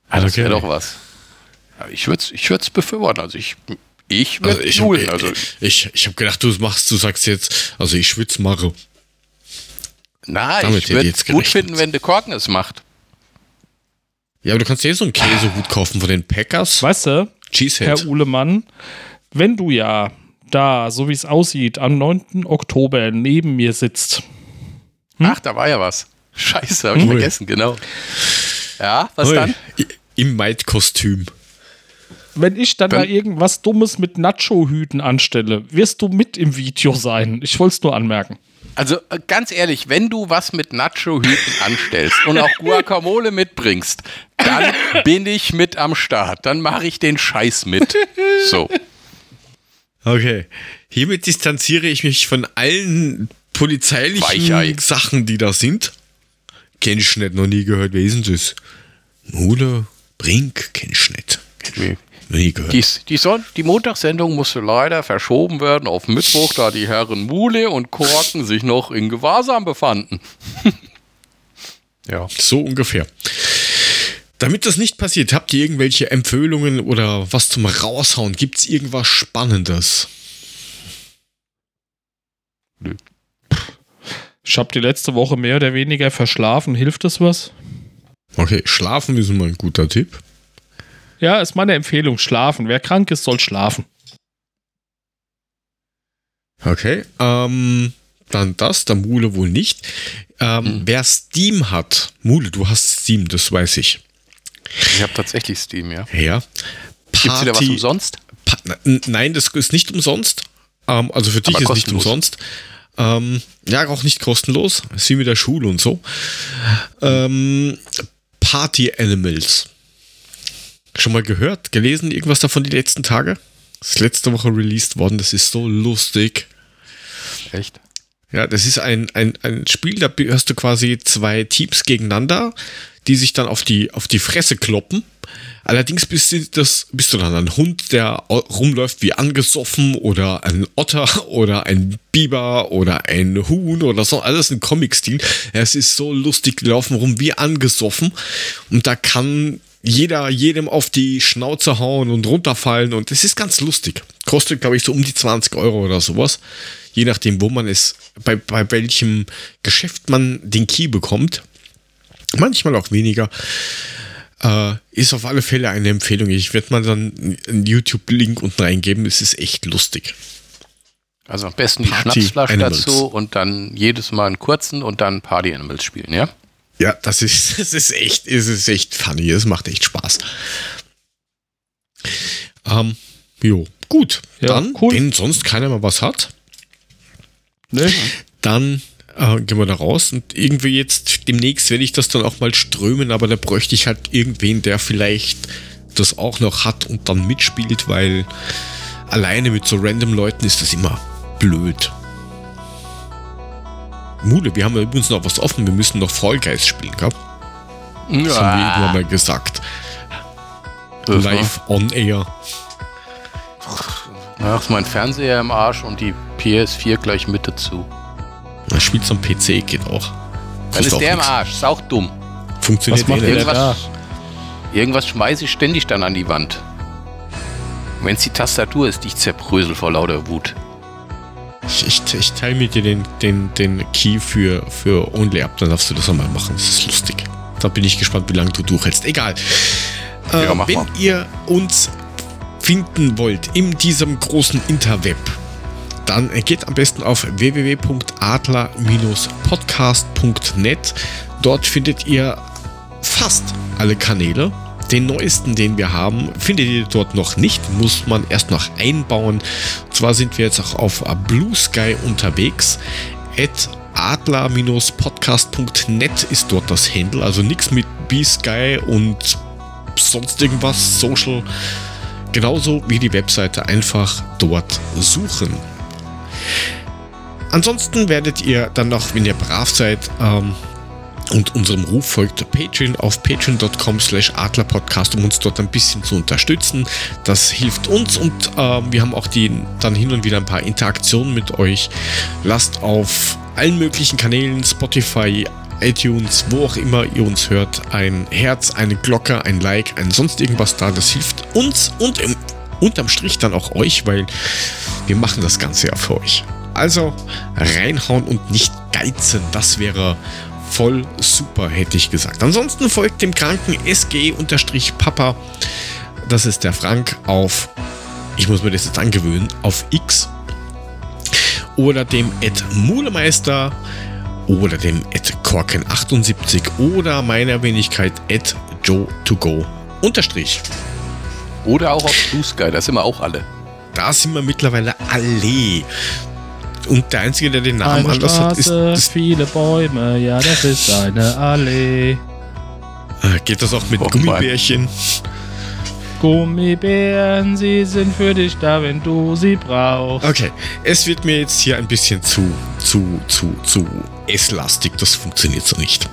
[SPEAKER 2] Ah, das wäre
[SPEAKER 1] Okay.
[SPEAKER 2] doch was. Ich würde es ich würd's befürworten. Also ich, ich würde
[SPEAKER 1] Also ich
[SPEAKER 2] also
[SPEAKER 1] habe
[SPEAKER 2] Also,
[SPEAKER 1] ich, ich hab gedacht, du machst, du sagst jetzt, also ich würde es machen.
[SPEAKER 2] na,
[SPEAKER 1] damit
[SPEAKER 2] ich würde
[SPEAKER 1] jetzt
[SPEAKER 2] gut finden, wenn der Korken es macht.
[SPEAKER 1] Ja, aber du kannst dir so einen Käsehut kaufen von den Packers.
[SPEAKER 3] Weißt du,
[SPEAKER 1] Cheesehead.
[SPEAKER 3] Herr Uhlemann, wenn du ja da, so wie es aussieht, am 9. Oktober neben mir sitzt,
[SPEAKER 2] Ach, da war ja was. Scheiße, habe ich
[SPEAKER 1] Ui.
[SPEAKER 2] vergessen, genau. Ja, was
[SPEAKER 1] Ui,
[SPEAKER 2] dann?
[SPEAKER 1] Im Maid-Kostüm.
[SPEAKER 3] Wenn ich dann
[SPEAKER 2] Wenn-
[SPEAKER 3] da irgendwas Dummes mit Nacho-Hüten anstelle, wirst du mit im Video sein. Ich wollte es nur anmerken.
[SPEAKER 2] Also äh, ganz ehrlich, wenn du was mit Nacho-Hüten *laughs* anstellst und auch Guacamole mitbringst, dann bin ich mit am Start. Dann mache ich den Scheiß mit. So.
[SPEAKER 1] Okay. Hiermit distanziere ich mich von allen polizeilichen
[SPEAKER 2] Weichei.
[SPEAKER 1] Sachen, die da sind. Kenn ich nicht, noch nie gehört. Wer ist denn das? Mule, Brink, kenn ich nicht.
[SPEAKER 2] Nee.
[SPEAKER 1] Nie gehört.
[SPEAKER 2] Die, die, Son die Montagssendung musste leider verschoben werden auf Mittwoch, da die Herren Mule und Korken sich noch in Gewahrsam befanden. *laughs* ja.
[SPEAKER 1] So ungefähr. Damit das nicht passiert, habt ihr irgendwelche Empfehlungen oder was zum Raushauen? Gibt es irgendwas Spannendes?
[SPEAKER 3] Ich habe die letzte Woche mehr oder weniger verschlafen. Hilft das was?
[SPEAKER 1] Okay, schlafen ist immer ein guter Tipp.
[SPEAKER 3] Ja, ist meine Empfehlung. Schlafen. Wer krank ist, soll schlafen.
[SPEAKER 1] Okay, ähm, dann das, der Mule wohl nicht. Ähm,
[SPEAKER 2] Hm.
[SPEAKER 1] Wer Steam hat, Mule, du hast Steam, das weiß ich.
[SPEAKER 2] Ich habe tatsächlich Steam, ja.
[SPEAKER 1] Ja.
[SPEAKER 2] Gibt es wieder was
[SPEAKER 1] Party-
[SPEAKER 2] umsonst?
[SPEAKER 1] Pa nein, das ist nicht umsonst. Ähm, also für dich
[SPEAKER 2] Aber
[SPEAKER 1] ist nicht
[SPEAKER 2] kostenlos.
[SPEAKER 1] umsonst. Ähm, ja, auch nicht kostenlos. Ist wie mit der Schule und so. Ähm, Party Animals. Schon mal gehört, gelesen, irgendwas davon die letzten Tage? Das ist letzte Woche released worden. Das ist so lustig.
[SPEAKER 2] Echt?
[SPEAKER 1] Ja, das ist ein, ein, ein Spiel, da hast du quasi zwei Teams gegeneinander, die sich dann auf die, auf die Fresse kloppen. Allerdings bist du, das, bist du dann ein Hund, der rumläuft wie angesoffen oder ein Otter *laughs* oder ein Biber oder ein Huhn oder so. Alles im Comic-Stil. Es ist so lustig, die laufen rum wie angesoffen und da kann jeder jedem auf die Schnauze hauen und runterfallen und es ist ganz lustig. Kostet, glaube ich, so um die 20 Euro oder sowas. Je nachdem, wo man es, bei, bei welchem Geschäft man den Key bekommt. Manchmal auch weniger. Äh, ist auf alle Fälle eine Empfehlung. Ich werde mal dann einen YouTube-Link unten reingeben. Es ist echt lustig.
[SPEAKER 2] Also am besten die
[SPEAKER 1] Party
[SPEAKER 2] Schnapsflasche
[SPEAKER 1] Animals.
[SPEAKER 2] dazu und dann jedes Mal einen kurzen und dann Party Animals spielen, ja?
[SPEAKER 1] Ja, das ist, *laughs* es ist echt, es ist echt funny. Es macht echt Spaß. Ähm, jo, gut.
[SPEAKER 3] Ja,
[SPEAKER 1] dann,
[SPEAKER 3] cool.
[SPEAKER 1] wenn sonst keiner mehr was hat,
[SPEAKER 3] Ne?
[SPEAKER 1] dann äh, gehen wir da raus und irgendwie jetzt demnächst werde ich das dann auch mal strömen, aber da bräuchte ich halt irgendwen, der vielleicht das auch noch hat und dann mitspielt, weil alleine mit so random Leuten ist das immer blöd. Mule, wir haben ja übrigens noch was offen, wir müssen noch Fall Guys spielen, gell? Das haben wir irgendwann mal gesagt.
[SPEAKER 2] Das war-
[SPEAKER 1] Live on air.
[SPEAKER 2] Ach, ist mein Fernseher im Arsch und die PS4 gleich mit dazu.
[SPEAKER 1] Man spielt am PC, geht auch.
[SPEAKER 2] Dann
[SPEAKER 1] Kostet
[SPEAKER 2] ist
[SPEAKER 1] auch
[SPEAKER 2] der im
[SPEAKER 1] nix.
[SPEAKER 2] Arsch, ist auch dumm.
[SPEAKER 1] Funktioniert
[SPEAKER 3] Was
[SPEAKER 1] eh
[SPEAKER 3] da?
[SPEAKER 2] Irgendwas, irgendwas schmeiße ich ständig dann an die Wand. Wenn es die Tastatur ist, die ich zerbrösel vor lauter Wut.
[SPEAKER 1] Ich, ich, ich teile mit dir den, den, den Key für, für Only Up, dann darfst du das nochmal machen. Das ist lustig. Da bin ich gespannt, wie lange du durchhältst. Egal. Äh,
[SPEAKER 2] Ja, mach
[SPEAKER 1] wenn
[SPEAKER 2] mal.
[SPEAKER 1] ihr uns finden wollt in diesem großen Interweb, dann geht am besten auf www.adler-podcast.net. Dort findet ihr fast alle Kanäle. Den neuesten, den wir haben, findet ihr dort noch nicht, muss man erst noch einbauen. Und zwar sind wir jetzt auch auf Blue Sky unterwegs. At adler-podcast.net ist dort das Handle, also nichts mit B-Sky und sonst irgendwas, Social. Genauso wie die Webseite einfach dort suchen. Ansonsten werdet ihr dann noch, wenn ihr brav seid, ähm, und unserem Ruf folgt Patreon auf patreon.com slash adlerpodcast, um uns dort ein bisschen zu unterstützen. Das hilft uns und ähm, wir haben auch die, dann hin und wieder ein paar Interaktionen mit euch. Lasst auf allen möglichen Kanälen, Spotify, iTunes, wo auch immer ihr uns hört, ein Herz, eine Glocke, ein Like, ein sonst irgendwas da. Das hilft uns und im, unterm Strich dann auch euch, weil wir machen das Ganze ja für euch. Also reinhauen und nicht geizen, das wäre voll super, hätte ich gesagt. Ansonsten folgt dem kranken SG-Papa, das ist der Frank, auf, ich muss mir das jetzt angewöhnen, auf X oder dem Ed Mulemeister oder dem Ed Korken78 oder meiner Wenigkeit Ed Joe to go unterstrich.
[SPEAKER 2] Oder auch auf Blue Sky, da sind wir auch alle.
[SPEAKER 1] Da sind wir mittlerweile alle. Und der Einzige, der den Namen
[SPEAKER 3] Eine
[SPEAKER 1] anders hat, ist,
[SPEAKER 3] Straße,
[SPEAKER 1] ist
[SPEAKER 3] viele Bäume, ja, das ist eine Allee.
[SPEAKER 1] äh, geht das auch mit
[SPEAKER 2] Oh Mann.
[SPEAKER 1] Gummibärchen?
[SPEAKER 3] Gummibären, sie sind für dich da, wenn du sie brauchst.
[SPEAKER 1] Okay, es wird mir jetzt hier ein bisschen zu, zu, zu, zu esslastig. Das funktioniert so nicht.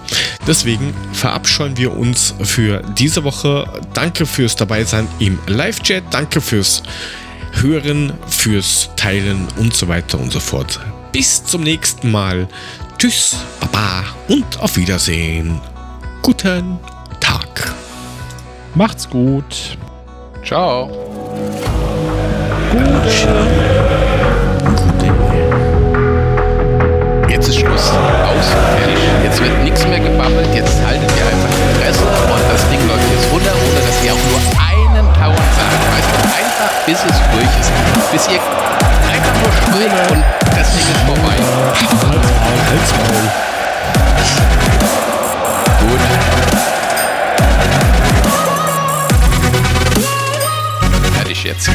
[SPEAKER 1] Deswegen verabscheuen wir uns für diese Woche. Danke fürs Dabeisein im Live-Chat. Danke fürs Hören, fürs Teilen und so weiter und so fort. Bis zum nächsten Mal. Tschüss, Baba und auf Wiedersehen. Guten Tag.
[SPEAKER 3] Macht's gut.
[SPEAKER 2] Ciao. Jetzt ist Schluss. Aus. Fertig. Jetzt wird nichts mehr gebabbelt. Jetzt bis es durch ist. Bis ihr einfach nur spürt genau. und das Ding ist vorbei. Gut. Fertig jetzt.